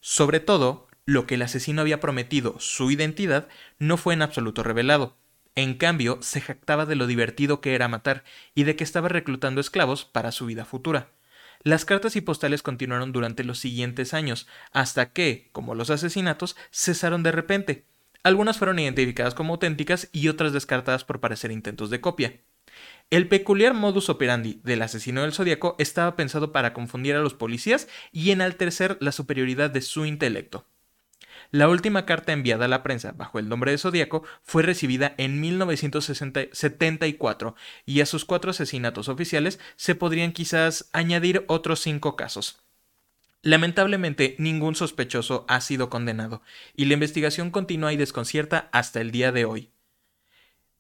Sobre todo, lo que el asesino había prometido, su identidad, no fue en absoluto revelado. En cambio, se jactaba de lo divertido que era matar y de que estaba reclutando esclavos para su vida futura. Las cartas y postales continuaron durante los siguientes años, hasta que, como los asesinatos, cesaron de repente. Algunas fueron identificadas como auténticas y otras descartadas por parecer intentos de copia. El peculiar modus operandi del asesino del zodiaco estaba pensado para confundir a los policías y enaltecer la superioridad de su intelecto. La última carta enviada a la prensa bajo el nombre de Zodíaco fue recibida en 1974 y a sus cuatro asesinatos oficiales se podrían quizás añadir otros cinco casos. Lamentablemente, ningún sospechoso ha sido condenado y la investigación continúa y desconcierta hasta el día de hoy.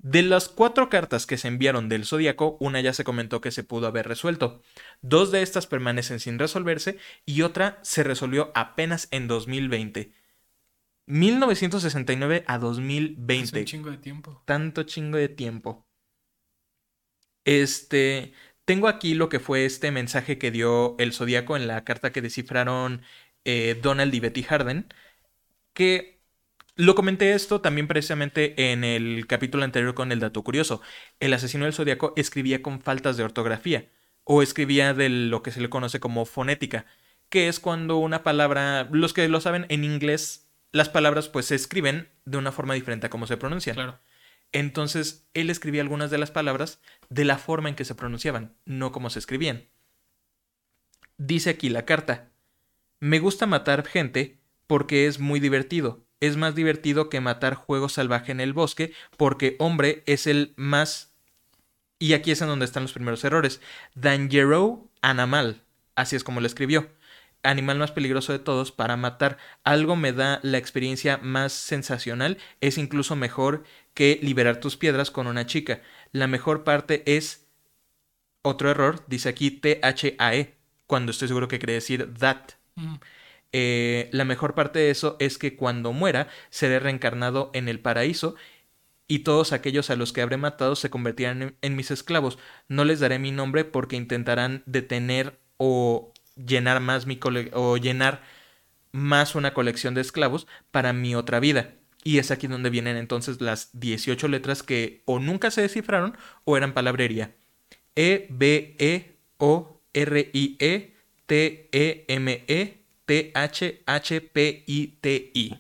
De las cuatro cartas que se enviaron del Zodíaco, una ya se comentó que se pudo haber resuelto. Dos de estas permanecen sin resolverse y otra se resolvió apenas en 2020. 1969 a 2020. Es un chingo de tiempo. Tanto chingo de tiempo. Este. Tengo aquí lo que fue este mensaje que dio el Zodíaco en la carta que descifraron eh, Donald y Betty Harden. Que lo comenté esto también precisamente en el capítulo anterior con el dato curioso. El asesino del zodiaco escribía con faltas de ortografía o escribía de lo que se le conoce como fonética, que es cuando una palabra, los que lo saben en inglés, las palabras pues se escriben de una forma diferente a cómo se pronuncian. Claro. Entonces, él escribía algunas de las palabras de la forma en que se pronunciaban, no como se escribían. Dice aquí la carta: Me gusta matar gente porque es muy divertido es más divertido que matar juego salvaje en el bosque, porque hombre es el más... Y aquí es en donde están los primeros errores. Dangerous animal, así es como lo escribió. Animal más peligroso de todos para matar. Algo me da la experiencia más sensacional, es incluso mejor que liberar tus piedras con una chica. La mejor parte es... Otro error, dice aquí T-H-A-E, cuando estoy seguro que quiere decir that. Mm. Eh, la mejor parte de eso es que cuando muera seré reencarnado en el paraíso y todos aquellos a los que habré matado se convertirán en, mis esclavos. No les daré mi nombre porque intentarán detener o llenar más mi o llenar más una colección de esclavos para mi otra vida. Y es aquí donde vienen entonces las 18 letras que o nunca se descifraron o eran palabrería. E, B, E, O, R, I, E, T, E, M, E, T, H, H, P, I, T, I.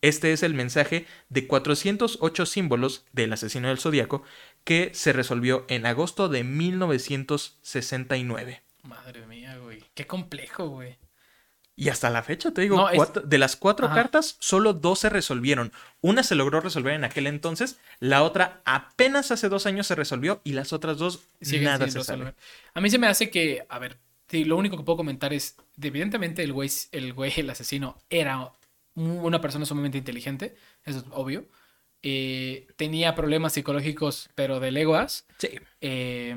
Este es el mensaje de 408 símbolos del asesino del zodiaco que se resolvió en agosto de 1969. Madre mía, güey. Qué complejo, güey. Y hasta la fecha, te digo, de las cuatro cartas, solo dos se resolvieron. Una se logró resolver en aquel entonces, la otra apenas hace dos años se resolvió y las otras dos nada se resolvió. A mí se me hace que, a ver, lo único que puedo comentar es, evidentemente el güey, el güey, el asesino, era una persona sumamente inteligente, eso es obvio. Eh, tenía problemas psicológicos, pero de leguas. Sí. Eh,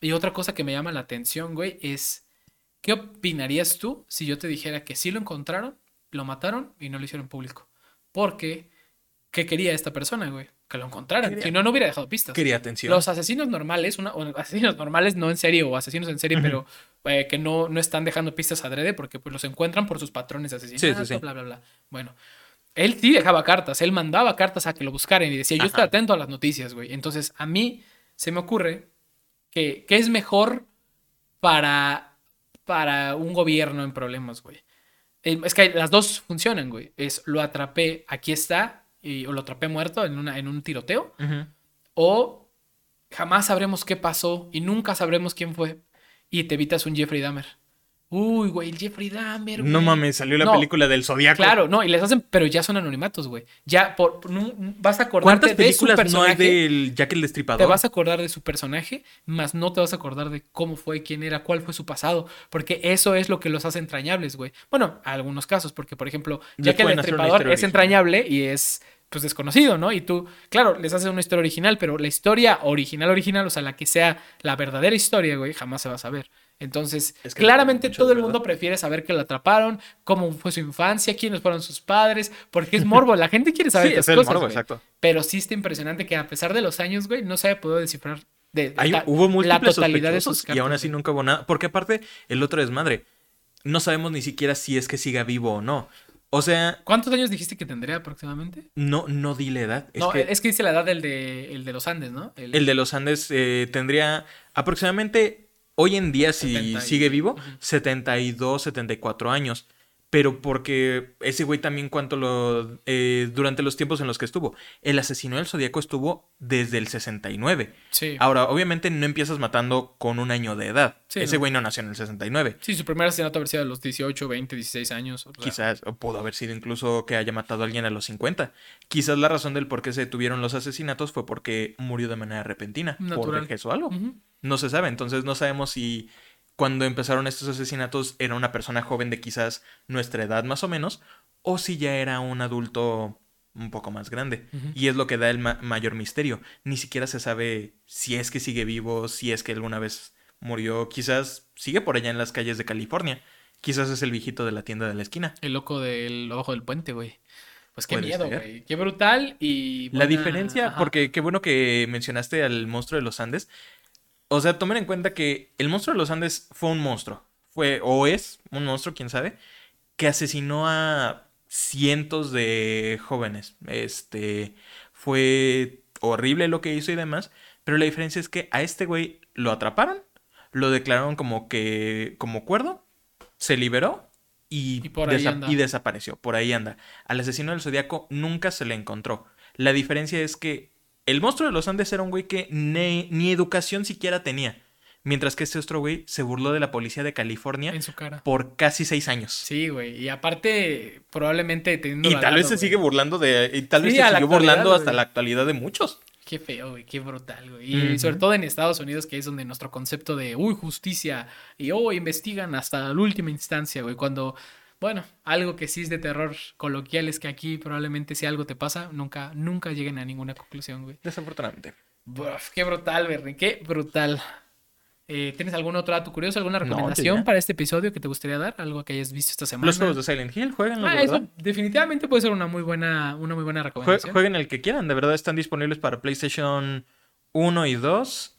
y otra cosa que me llama la atención, güey, es ¿Qué opinarías tú si yo te dijera que sí lo encontraron, lo mataron y no lo hicieron público? Porque, ¿qué quería esta persona, güey? Que lo encontraran. si no, no hubiera dejado pistas. Quería atención. Los asesinos normales, una, asesinos normales no en serie o asesinos en serie, pero eh, que no, no están dejando pistas adrede porque pues, los encuentran por sus patrones de asesinato, bla, bla, bla. Bueno, él sí dejaba cartas, él mandaba cartas a que lo buscaran y decía, yo estoy atento a las noticias, güey. Entonces, a mí se me ocurre que, que es mejor para para un gobierno en problemas, güey. Eh, es que las dos funcionan, güey. Es lo atrapé, aquí está, y, o lo atrapé muerto en, una, en un tiroteo. O jamás sabremos qué pasó y nunca sabremos quién fue. Y te evitas un Jeffrey Dahmer. Uy, güey, el Jeffrey Dahmer, güey. No mames, salió la película del Zodíaco. Claro, no, y les hacen, pero ya son anonimatos, güey. Ya por, vas a acordarte de su personaje. no hay del Jack el Destripador? Te vas a acordar de su personaje, más no te vas a acordar de cómo fue, quién era, cuál fue su pasado, porque eso es lo que los hace entrañables, güey. Bueno, algunos casos, porque por ejemplo, Jack el Destripador es entrañable y es pues desconocido, ¿no? Y tú, claro, les haces una historia original, pero la historia original, original, o sea, la que sea la verdadera historia, güey, jamás se va a saber. Entonces, claramente todo el mundo prefiere saber que lo atraparon, cómo fue su infancia, quiénes fueron sus padres, porque es morbo. La gente quiere saber sí, es el morbo, exacto. Pero sí está impresionante que a pesar de los años, güey, no se haya podido descifrar de, hubo la totalidad de sus cartas, y aún así nunca hubo nada. Porque aparte, el otro es madre. No sabemos ni siquiera si es que siga vivo o no. O sea. ¿Cuántos años dijiste que tendría aproximadamente? No, no di la edad. no, es que dice la edad del de, el de los Andes, ¿no? El, de los Andes eh, tendría aproximadamente hoy en día, si sigue vivo, 72, 74 años. Pero porque ese güey también, cuánto lo. Eh, durante los tiempos en los que estuvo. El asesino del zodiaco estuvo desde el 69. Sí. Ahora, obviamente no empiezas matando con un año de edad. ese güey no. nació en el 69. Sí, su primer asesinato habría sido a los 18, 20, 16 años. Quizás, o pudo haber sido incluso que haya matado a alguien a los 50. Quizás la razón del por qué se detuvieron los asesinatos fue porque murió de manera repentina. Natural. Por o algo. No se sabe, entonces no sabemos si cuando empezaron estos asesinatos era una persona joven de quizás nuestra edad más o menos, o si ya era un adulto un poco más grande. Y es lo que da el mayor misterio. Ni siquiera se sabe si es que sigue vivo, si es que alguna vez murió, quizás sigue por allá en las calles de California. Quizás es el viejito de la tienda de la esquina. El loco del ojo del puente, güey. Pues qué miedo, güey. Qué brutal y... La diferencia, porque qué bueno que mencionaste al monstruo de los Andes. O sea, tomen en cuenta que el monstruo de los Andes fue un monstruo. Fue, o es un monstruo, quién sabe, que asesinó a cientos de jóvenes. Este, fue horrible lo que hizo y demás. Pero la diferencia es que a este güey lo atraparon, lo declararon como que, como cuerdo, se liberó y, y desapareció. Por ahí anda. Al asesino del zodiaco nunca se le encontró. La diferencia es que el monstruo de los Andes era un güey que ni, educación siquiera tenía. Mientras que este otro güey se burló de la policía de California en su cara. por casi seis años. Sí, güey. Y aparte, probablemente teniendo. Y tal vez se sigue burlando de. Y tal vez se sigue burlando hasta la actualidad de muchos. Qué feo, güey. Qué brutal, güey. Y sobre todo en Estados Unidos, que es donde nuestro concepto de, uy, justicia y, oh, investigan hasta la última instancia, güey. Cuando bueno, algo que sí es de terror coloquial es que aquí probablemente si algo te pasa, nunca, nunca lleguen a ninguna conclusión, güey. Desafortunadamente. qué brutal, Berry, qué brutal. Eh, ¿Tienes algún otro dato curioso, alguna recomendación para este episodio que te gustaría dar? Algo que hayas visto esta semana. Los juegos de Silent Hill, jueguen ah, eso definitivamente puede ser una muy buena, una muy buena recomendación. Jueguen el que quieran, de verdad están disponibles para PlayStation 1 y 2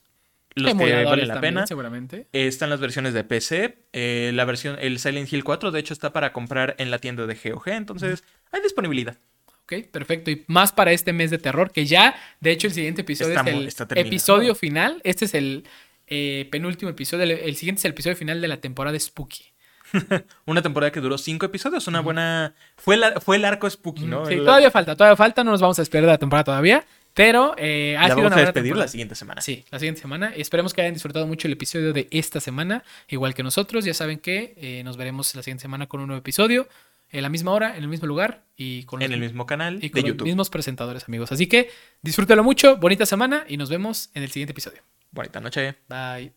los que valen la pena. Seguramente. están las versiones de PC. Eh, la versión, el Silent Hill 4, de hecho, está para comprar en la tienda de GOG. Entonces, hay disponibilidad. Ok, perfecto. Y más para este mes de terror, que ya, de hecho, el siguiente episodio es el episodio final. Este es el eh, penúltimo episodio. El, siguiente es el episodio final de la temporada Spooky. una temporada que duró cinco episodios, una buena... Fue, fue el arco Spooky, ¿no? Sí, todavía falta, todavía falta, no nos vamos a despedir de la temporada todavía, pero eh, ha sido vamos a despedir la siguiente semana. Sí, la siguiente semana. Esperemos que hayan disfrutado mucho el episodio de esta semana, igual que nosotros. Ya saben que eh, nos veremos la siguiente semana con un nuevo episodio, en la misma hora, en el mismo lugar y con en el mismo canal y con los mismos presentadores, amigos. Así que disfrútelo mucho, bonita semana y nos vemos en el siguiente episodio. Bonita noche. Bye.